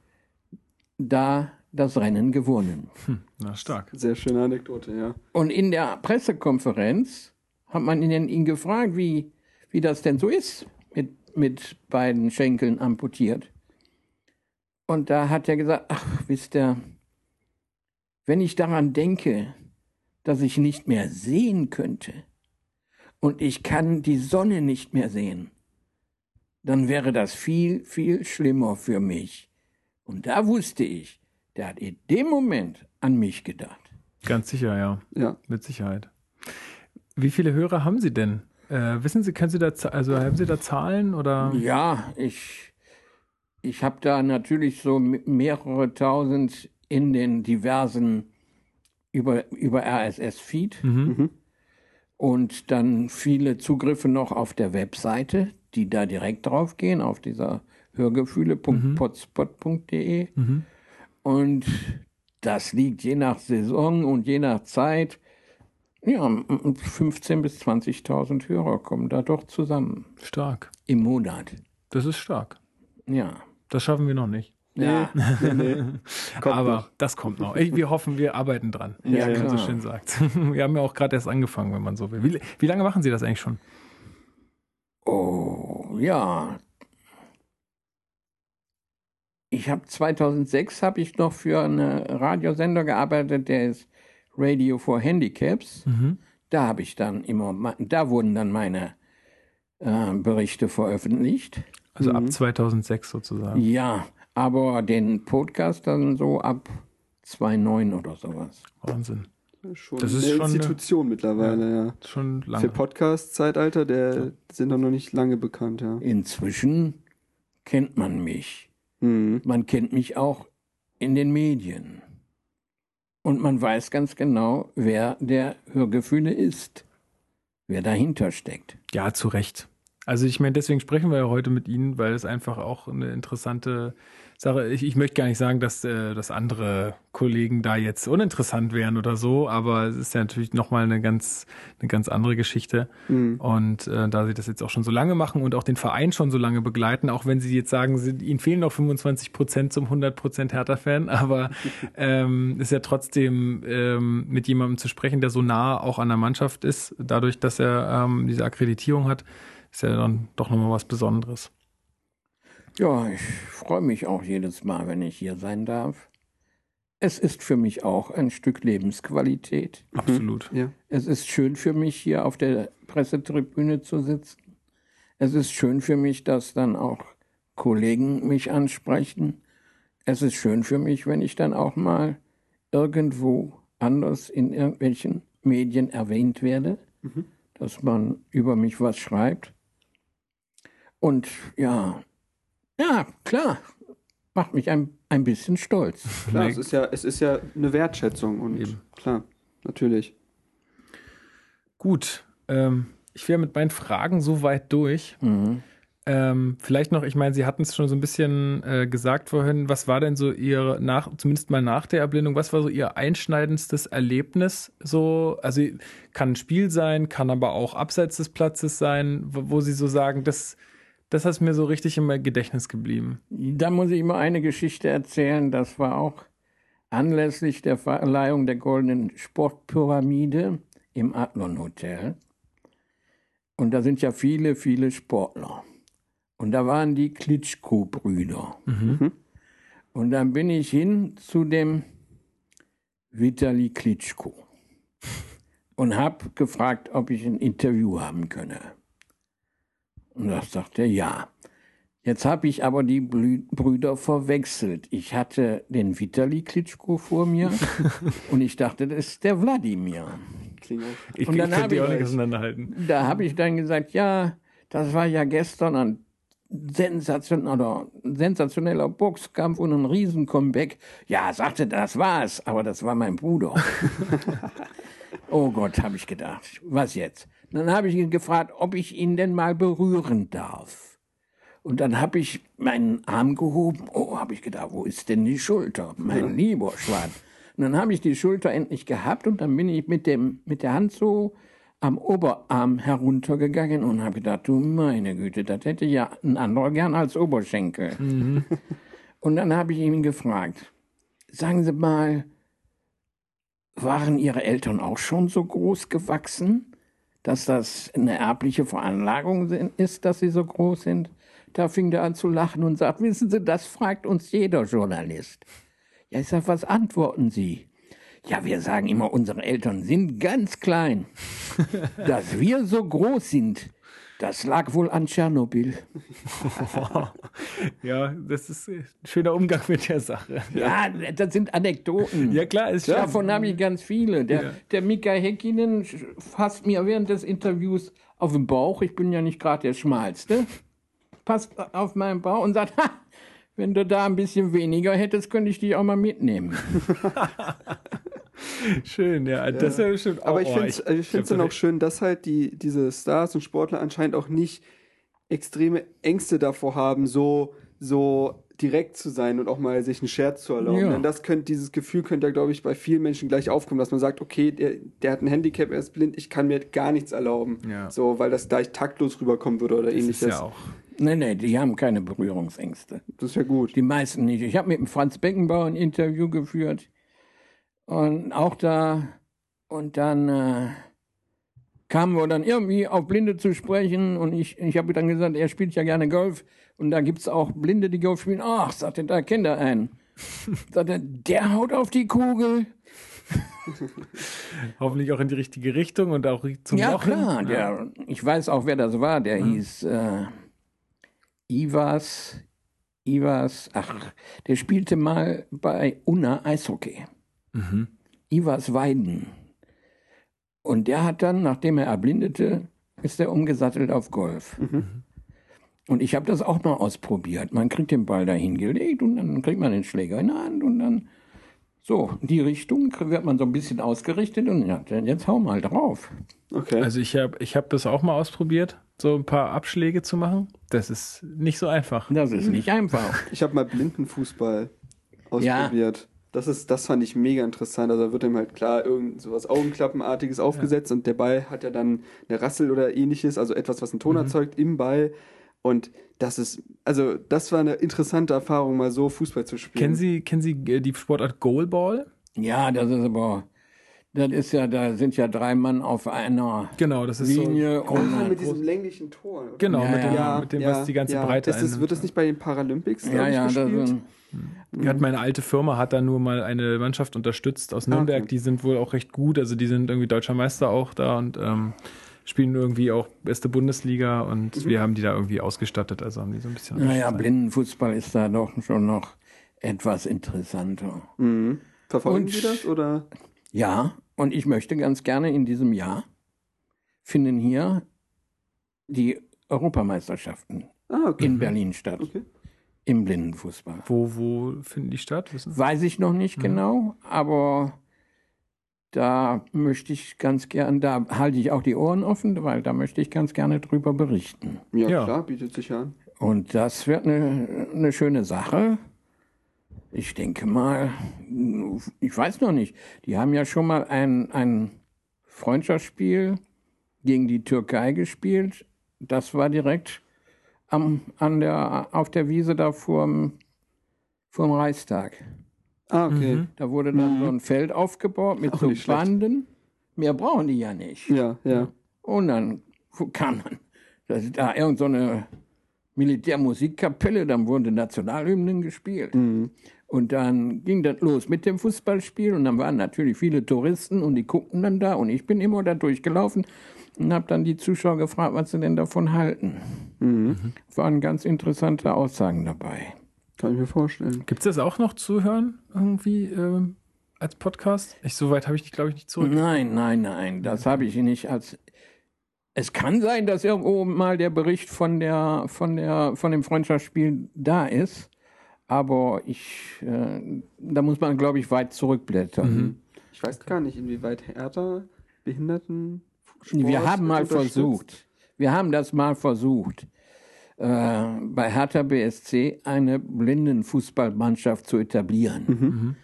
Speaker 2: da das Rennen gewonnen.
Speaker 1: Hm, na, stark.
Speaker 3: Sehr schöne Anekdote, ja.
Speaker 2: Und in der Pressekonferenz hat man ihn, ihn gefragt, wie, wie das denn so ist, mit, mit beiden Schenkeln amputiert. Und da hat er gesagt, ach, wisst ihr, wenn ich daran denke, dass ich nicht mehr sehen könnte und ich kann die Sonne nicht mehr sehen, dann wäre das viel, viel schlimmer für mich. Und da wusste ich, der hat in dem Moment an mich gedacht.
Speaker 1: Ganz sicher, ja.
Speaker 3: Ja.
Speaker 1: Mit Sicherheit. Wie viele Hörer haben Sie denn? Äh, wissen Sie, können Sie da, also haben Sie da Zahlen oder?
Speaker 2: Ja, ich, ich habe da natürlich so mehrere tausend in den diversen über, über RSS-Feed
Speaker 1: Mhm.
Speaker 2: und dann viele Zugriffe noch auf der Webseite, die da direkt drauf gehen, auf dieser hörgefühle.potspot.de.
Speaker 1: Mhm.
Speaker 2: Und das liegt je nach Saison und je nach Zeit. Ja, 15.000 bis 20.000 Hörer kommen da doch zusammen
Speaker 1: Stark.
Speaker 2: im Monat.
Speaker 1: Das ist stark.
Speaker 2: Ja.
Speaker 1: Das schaffen wir noch nicht.
Speaker 2: Ja.
Speaker 3: Nee,
Speaker 1: Aber
Speaker 3: noch.
Speaker 1: das kommt noch. Ich, wir hoffen, wir arbeiten dran.
Speaker 2: Ja,
Speaker 1: wie man so schön sagt. Wir haben ja auch gerade erst angefangen, wenn man so will. Wie, wie lange machen Sie das eigentlich schon?
Speaker 2: Oh, ja. Ich habe 2006 habe ich noch für einen Radiosender gearbeitet, der ist Radio for Handicaps.
Speaker 1: Mhm.
Speaker 2: Da habe ich dann immer, da wurden dann meine äh, Berichte veröffentlicht.
Speaker 1: Also
Speaker 3: Mhm.
Speaker 1: ab 2006 sozusagen.
Speaker 2: Ja, aber den Podcast dann so ab 2009 oder sowas.
Speaker 1: Wahnsinn.
Speaker 3: Schon
Speaker 1: Das ist
Speaker 3: eine
Speaker 1: schon eine-
Speaker 3: Institution mittlerweile, ja.
Speaker 1: Schon lange.
Speaker 3: Für Podcast-Zeitalter, der sind doch noch nicht lange bekannt, ja.
Speaker 2: Inzwischen kennt man mich.
Speaker 3: Mhm.
Speaker 2: Man kennt mich auch in den Medien. Und man weiß ganz genau, wer der Hörgefühle ist, wer dahinter steckt.
Speaker 1: Ja, zu Recht. Also ich meine, deswegen sprechen wir ja heute mit Ihnen, weil es einfach auch eine interessante Sache. Ich, ich möchte gar nicht sagen, dass, äh, dass andere Kollegen da jetzt uninteressant wären oder so, aber es ist ja natürlich nochmal eine ganz, eine ganz andere Geschichte.
Speaker 3: Mhm.
Speaker 1: Und äh, da Sie das jetzt auch schon so lange machen und auch den Verein schon so lange begleiten, auch wenn Sie jetzt sagen, Sie, Ihnen fehlen noch 25 Prozent zum 100 Prozent Hertha-Fan, aber ähm, ist ja trotzdem ähm, mit jemandem zu sprechen, der so nah auch an der Mannschaft ist, dadurch, dass er ähm, diese Akkreditierung hat, ist ja dann doch nochmal was Besonderes.
Speaker 2: Ja, ich freue mich auch jedes Mal, wenn ich hier sein darf. Es ist für mich auch ein Stück Lebensqualität.
Speaker 1: Absolut.
Speaker 3: Ja.
Speaker 2: Es ist schön für mich, hier auf der Pressetribüne zu sitzen. Es ist schön für mich, dass dann auch Kollegen mich ansprechen. Es ist schön für mich, wenn ich dann auch mal irgendwo anders in irgendwelchen Medien erwähnt werde, dass man über mich was schreibt. Und ja, ja, klar, macht mich ein, ein bisschen stolz.
Speaker 3: Klar,
Speaker 1: Nee.
Speaker 3: es ist ja, es ist ja eine Wertschätzung und
Speaker 1: Eben.
Speaker 3: klar, natürlich.
Speaker 1: Gut. Ähm, ich wäre mit meinen Fragen so weit durch.
Speaker 2: Mhm.
Speaker 1: Ähm, vielleicht noch, ich meine, Sie hatten es schon so ein bisschen äh, gesagt vorhin, was war denn so Ihr, nach, zumindest mal nach der Erblindung, was war so Ihr einschneidendstes Erlebnis? So, also kann ein Spiel sein, kann aber auch abseits des Platzes sein, wo, wo Sie so sagen, das, das ist mir so richtig im Gedächtnis geblieben.
Speaker 2: Da muss ich mal eine Geschichte erzählen. Das war auch anlässlich der Verleihung der Goldenen Sportpyramide im Adlon Hotel. Und da sind ja viele, viele Sportler. Und da waren die Klitschko-Brüder.
Speaker 1: Mhm.
Speaker 2: Und dann bin ich hin zu dem Vitali Klitschko und habe gefragt, ob ich ein Interview haben könne. Und da sagte er ja. Jetzt habe ich aber die Blü Brüder verwechselt. Ich hatte den Vitali Klitschko vor mir und ich dachte, das ist der Wladimir.
Speaker 1: Ich,
Speaker 2: Und dann
Speaker 1: ich die
Speaker 2: ich
Speaker 1: auch nicht auseinanderhalten.
Speaker 2: Da habe ich dann gesagt, ja, das war ja gestern ein sensation oder ein sensationeller Boxkampf und ein Riesen-Comeback. Ja, sagte, das war's, aber das war mein Bruder. oh Gott, habe ich gedacht. Was jetzt? Dann habe ich ihn gefragt, ob ich ihn denn mal berühren darf. Und dann habe ich meinen Arm gehoben. Oh, habe ich gedacht, wo ist denn die Schulter? Mein lieber Schwan. Und dann habe ich die Schulter endlich gehabt und dann bin ich mit, dem, mit der Hand so am Oberarm heruntergegangen und habe gedacht, du meine Güte, das hätte ja ein anderer gern als Oberschenkel. Und dann habe ich ihn gefragt, sagen Sie mal, waren Ihre Eltern auch schon so groß gewachsen, dass das eine erbliche Veranlagung ist, dass sie so groß sind? Da fing der an zu lachen und sagt, wissen Sie, das fragt uns jeder Journalist. Ja, ich sag, was antworten Sie? Ja, wir sagen immer, unsere Eltern sind ganz klein. Dass wir so groß sind, das lag wohl an Tschernobyl.
Speaker 1: Ja, das ist ein schöner Umgang mit der Sache.
Speaker 2: Ja, das sind Anekdoten.
Speaker 1: Ja, klar, ist klar.
Speaker 2: Davon habe ich ganz viele. Der,
Speaker 1: Ja.
Speaker 2: der Mika Häkkinen fasst mir während des Interviews auf den Bauch. Ich bin ja nicht gerade der Schmalste. Passt auf meinen Bauch und sagt, ha, wenn du da ein bisschen weniger hättest, könnte ich dich auch mal mitnehmen.
Speaker 1: Schön, ja. Das ist ja bestimmt
Speaker 3: Aber
Speaker 1: oh,
Speaker 3: ich
Speaker 1: oh,
Speaker 3: finde es ich find's dann auch schön, dass halt die, diese Stars und Sportler anscheinend auch nicht extreme Ängste davor haben, so, so direkt zu sein und auch mal sich einen Scherz zu erlauben.
Speaker 2: Ja.
Speaker 3: Denn das könnte, dieses Gefühl könnte ja, glaube ich, bei vielen Menschen gleich aufkommen, dass man sagt, okay, der, der hat ein Handicap, er ist blind, ich kann mir gar nichts erlauben.
Speaker 1: Ja.
Speaker 3: So, weil das gleich taktlos rüberkommen würde oder
Speaker 1: Das
Speaker 3: ähnliches.
Speaker 1: ist ja auch.
Speaker 2: Nee, nee, die haben keine Berührungsängste.
Speaker 3: Das ist ja gut.
Speaker 2: Die meisten nicht. Ich habe mit dem Franz Beckenbauer ein Interview geführt und auch da und dann äh, kamen wir dann irgendwie auf Blinde zu sprechen und ich, ich habe dann gesagt, er spielt ja gerne Golf und da gibt's auch Blinde, die Golf spielen. Ach, sagte, da kennt er einen. Sagte, der haut auf die Kugel.
Speaker 1: Hoffentlich auch in die richtige Richtung und auch zum
Speaker 2: Ja,
Speaker 1: Loch hin.
Speaker 2: klar. Der, ich weiß auch, wer das war. Der hieß äh, Ivas. Ivas, ach, der spielte mal bei Unna Eishockey.
Speaker 1: Mhm.
Speaker 2: Ivas Weiden. Und der hat dann, nachdem er erblindete, ist er umgesattelt auf Golf. Und ich habe das auch mal ausprobiert. Man kriegt den Ball dahin gelegt und dann kriegt man den Schläger in der Hand und dann so, in die Richtung wird man so ein bisschen ausgerichtet und ja, jetzt hau mal drauf.
Speaker 3: Okay.
Speaker 1: Also ich habe ich hab das auch mal ausprobiert, so ein paar Abschläge zu machen. Das ist nicht so einfach.
Speaker 2: Das ist nicht einfach.
Speaker 3: Ich habe mal Blindenfußball ausprobiert. Das, ist, das fand ich mega interessant. Also da wird ihm halt klar irgend sowas Augenklappenartiges aufgesetzt und der Ball hat ja dann eine Rassel oder ähnliches, also etwas, was einen Ton erzeugt im Ball. Und das ist, also das war eine interessante Erfahrung, mal so Fußball zu spielen.
Speaker 1: Kennen Sie, kennen Sie äh, die Sportart Goalball?
Speaker 2: Ja, das ist aber, das ist ja, da sind ja drei Mann auf einer
Speaker 1: Genau, das ist
Speaker 2: Linie
Speaker 1: so.
Speaker 2: und
Speaker 3: Ah, mit diesem länglichen Tor. oder?
Speaker 1: Genau,
Speaker 2: Ja,
Speaker 1: mit dem,
Speaker 2: ja.
Speaker 1: mit dem was die ganze Breite
Speaker 3: ist das,
Speaker 1: einnimmt.
Speaker 3: Wird das nicht bei den Paralympics,
Speaker 2: ja, ja, das
Speaker 3: gespielt?
Speaker 2: sind,
Speaker 1: Hat meine alte Firma hat da nur mal eine Mannschaft unterstützt aus Nürnberg.
Speaker 3: okay.
Speaker 1: Die sind wohl auch recht gut. Also die sind irgendwie deutscher Meister auch da und ähm, spielen irgendwie auch beste Bundesliga und wir haben die da irgendwie ausgestattet. Also haben die so ein bisschen.
Speaker 2: naja. Blindenfußball ist da doch schon noch etwas interessanter.
Speaker 3: Mhm. Verfolgen
Speaker 2: Und-
Speaker 3: Sie das oder?
Speaker 2: Ja, und ich möchte ganz gerne in diesem Jahr finden hier die Europameisterschaften
Speaker 3: Ah, okay.
Speaker 2: in Berlin statt.
Speaker 3: Okay.
Speaker 2: Im Blindenfußball.
Speaker 1: Wo, wo finden die statt? Wissen?
Speaker 2: Weiß ich noch nicht
Speaker 1: Mhm.
Speaker 2: genau, aber da möchte ich ganz gern, da halte ich auch die Ohren offen, weil da möchte ich ganz gerne drüber berichten.
Speaker 3: Ja,
Speaker 1: Ja.
Speaker 3: klar, bietet sich an.
Speaker 2: Und das wird eine, eine schöne Sache. Ich denke mal, ich weiß noch nicht. Die haben ja schon mal ein, ein Freundschaftsspiel gegen die Türkei gespielt. Das war direkt am, an der, auf der Wiese da vorm, vorm Reichstag.
Speaker 3: Ah, okay.
Speaker 1: Mhm.
Speaker 2: Da wurde dann so ein Feld aufgebaut mit
Speaker 3: Auch
Speaker 2: so
Speaker 3: schlecht.
Speaker 2: Banden. Mehr brauchen die ja nicht.
Speaker 3: Ja, ja.
Speaker 2: Und dann kam man, das ist da irgend so eine Militärmusikkapelle, dann wurden Nationalhymnen gespielt. Und dann ging das los mit dem Fußballspiel und dann waren natürlich viele Touristen und die guckten dann da und ich bin immer da durchgelaufen und habe dann die Zuschauer gefragt, was sie denn davon halten. Waren ganz interessante Aussagen dabei.
Speaker 3: Kann ich mir vorstellen.
Speaker 1: Gibt es das auch noch zu hören irgendwie ähm, als Podcast? Ich, so weit habe ich, glaube ich, nicht zurück.
Speaker 2: Nein, nein, nein, das habe ich nicht als. Es kann sein, dass irgendwo mal der Bericht von der, von der, von dem Freundschaftsspiel da ist, aber ich, äh, da muss man, glaube ich, weit zurückblättern.
Speaker 3: Ich weiß gar nicht, inwieweit Hertha Behinderten.
Speaker 2: Wir haben mal versucht, wir haben das mal versucht, äh, bei Hertha BSC eine Blindenfußballmannschaft zu etablieren.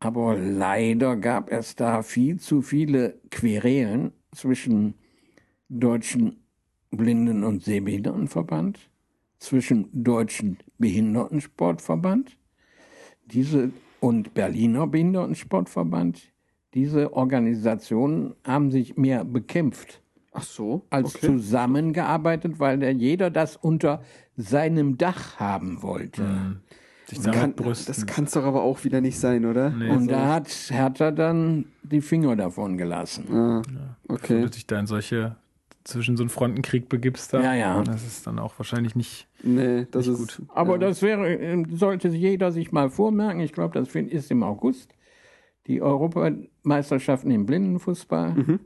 Speaker 2: Aber leider gab es da viel zu viele Querelen zwischen Deutschen Blinden- und Sehbehindertenverband, zwischen Deutschen Behindertensportverband diese und Berliner Behindertensportverband. Diese Organisationen haben sich mehr bekämpft
Speaker 3: Ach so.
Speaker 2: als
Speaker 3: okay.
Speaker 2: zusammengearbeitet, weil der jeder das unter seinem Dach haben wollte.
Speaker 1: Sich damit
Speaker 3: Kann, das kann es doch aber auch wieder nicht sein, oder?
Speaker 1: Nee.
Speaker 2: Und da hat Hertha dann die Finger davon gelassen.
Speaker 3: Ah,
Speaker 1: Wenn
Speaker 3: okay.
Speaker 1: du dich da in solche, zwischen so einen Frontenkrieg begibst, da,
Speaker 2: Ja, ja.
Speaker 1: das ist dann auch wahrscheinlich nicht.
Speaker 3: Nee, das
Speaker 1: Nicht
Speaker 3: ist.
Speaker 1: gut.
Speaker 2: Aber
Speaker 3: ja.
Speaker 2: das wäre, äh, sollte jeder sich mal vormerken. Ich glaube, das ist im August. Die Europameisterschaften im Blindenfußball,
Speaker 3: Mhm.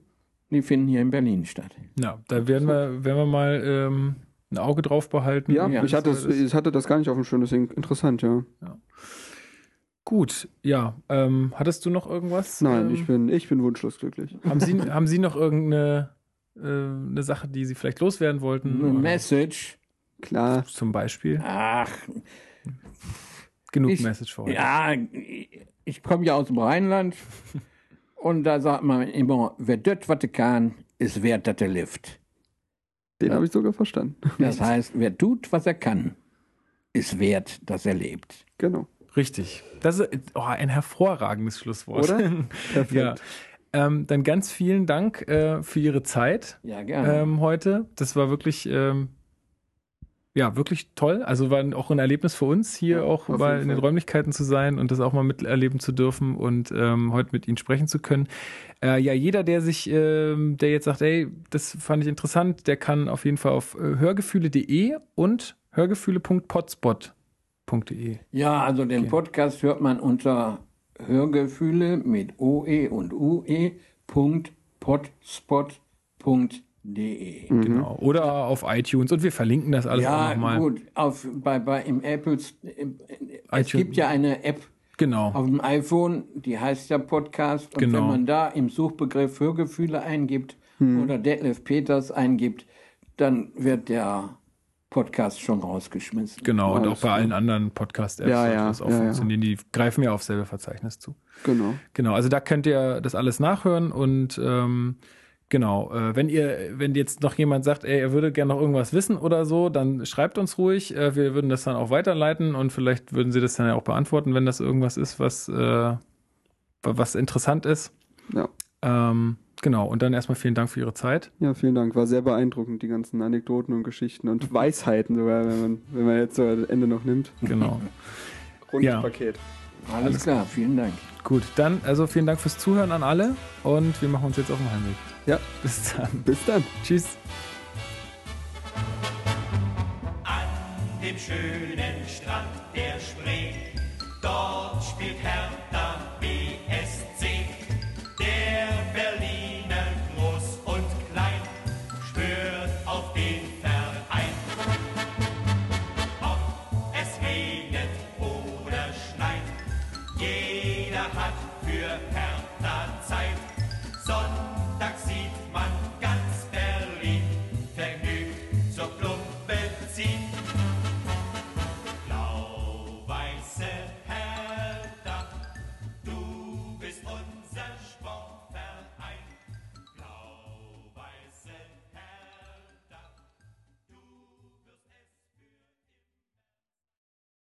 Speaker 2: die finden hier in Berlin statt.
Speaker 1: Ja, da werden wir, werden wir mal ähm, ein Auge drauf behalten.
Speaker 3: Ja,
Speaker 2: Ja,
Speaker 3: ich, hatte
Speaker 1: das
Speaker 3: es, ich hatte das gar nicht auf dem Schirm, deswegen interessant, ja.
Speaker 1: Gut, ja. Ähm, hattest du noch irgendwas?
Speaker 3: Nein,
Speaker 1: ähm,
Speaker 3: ich bin, ich bin wunschlos glücklich.
Speaker 1: Haben Sie, haben Sie noch irgendeine äh, eine Sache, die Sie vielleicht loswerden wollten?
Speaker 2: Eine
Speaker 1: Oder
Speaker 2: Message.
Speaker 3: Klar.
Speaker 1: Zum Beispiel.
Speaker 2: Ach,
Speaker 1: Genug
Speaker 2: ich,
Speaker 1: Message für heute.
Speaker 2: ja, ich komme ja aus dem Rheinland und da sagt man immer, wer dort was kann, ist wert, dass er lebt.
Speaker 3: Den habe ich sogar verstanden.
Speaker 2: Das heißt, wer tut, was er kann, ist wert, dass er lebt.
Speaker 3: Genau.
Speaker 1: Richtig. Das ist oh, ein hervorragendes Schlusswort.
Speaker 3: Oder? Perfekt.
Speaker 1: ja. Ähm, dann ganz vielen Dank äh, für Ihre Zeit
Speaker 2: Ja, gerne.
Speaker 1: ähm, heute. Das war wirklich, ähm, ja, wirklich toll. Also war auch ein Erlebnis für uns, hier
Speaker 3: Ja,
Speaker 1: auch mal in den. Räumlichkeiten zu sein und das auch mal miterleben zu dürfen und ähm, heute mit Ihnen sprechen zu können. Äh, ja, jeder, der sich, ähm, der jetzt sagt, ey, das fand ich interessant, der kann auf jeden Fall auf äh, hörgefühle.de und hörgefühle.potspot.de.
Speaker 2: Ja, also den Podcast hört man unter Hörgefühle mit OE und UE Punkt potspot.de.
Speaker 1: Genau. Oder auf iTunes und wir verlinken das alles auch
Speaker 2: Ja,
Speaker 1: nochmal.
Speaker 2: gut, auf, bei, bei, im Apple, im, es gibt ja eine App
Speaker 1: Genau.
Speaker 2: auf dem iPhone, die heißt ja Podcast. Und
Speaker 1: Genau.
Speaker 2: wenn man da im Suchbegriff Hörgefühle eingibt oder Detlef Peters eingibt, dann wird der Podcast schon rausgeschmissen.
Speaker 1: Genau, und auch bei allen anderen Podcast-Apps
Speaker 3: Ja, ja,
Speaker 1: das auch
Speaker 3: ja, ja.
Speaker 1: funktionieren. Die greifen ja auf selbe Verzeichnis zu.
Speaker 3: Genau.
Speaker 1: Genau, also da könnt ihr das alles nachhören und ähm, genau, äh, wenn ihr, wenn jetzt noch jemand sagt, ey, er würde gerne noch irgendwas wissen oder so, dann schreibt uns ruhig. Äh, wir würden das dann auch weiterleiten und vielleicht würden sie das dann ja auch beantworten, wenn das irgendwas ist, was, äh, was interessant ist.
Speaker 3: Ja.
Speaker 1: Ähm, genau, und dann erstmal vielen Dank für Ihre Zeit.
Speaker 3: Ja, vielen Dank. War sehr beeindruckend, die ganzen Anekdoten und Geschichten und Weisheiten sogar, wenn man, wenn man jetzt so das Ende noch nimmt.
Speaker 1: Genau.
Speaker 3: Rundes
Speaker 1: Ja.
Speaker 3: Paket.
Speaker 2: Alles klar, vielen Dank.
Speaker 1: Gut, dann also vielen Dank fürs Zuhören an alle und wir machen uns jetzt auf den Heimweg.
Speaker 3: Ja,
Speaker 1: Bis dann.
Speaker 3: bis dann.
Speaker 1: Tschüss.
Speaker 8: An dem schönen Strand der Spree, dort spielt Hertha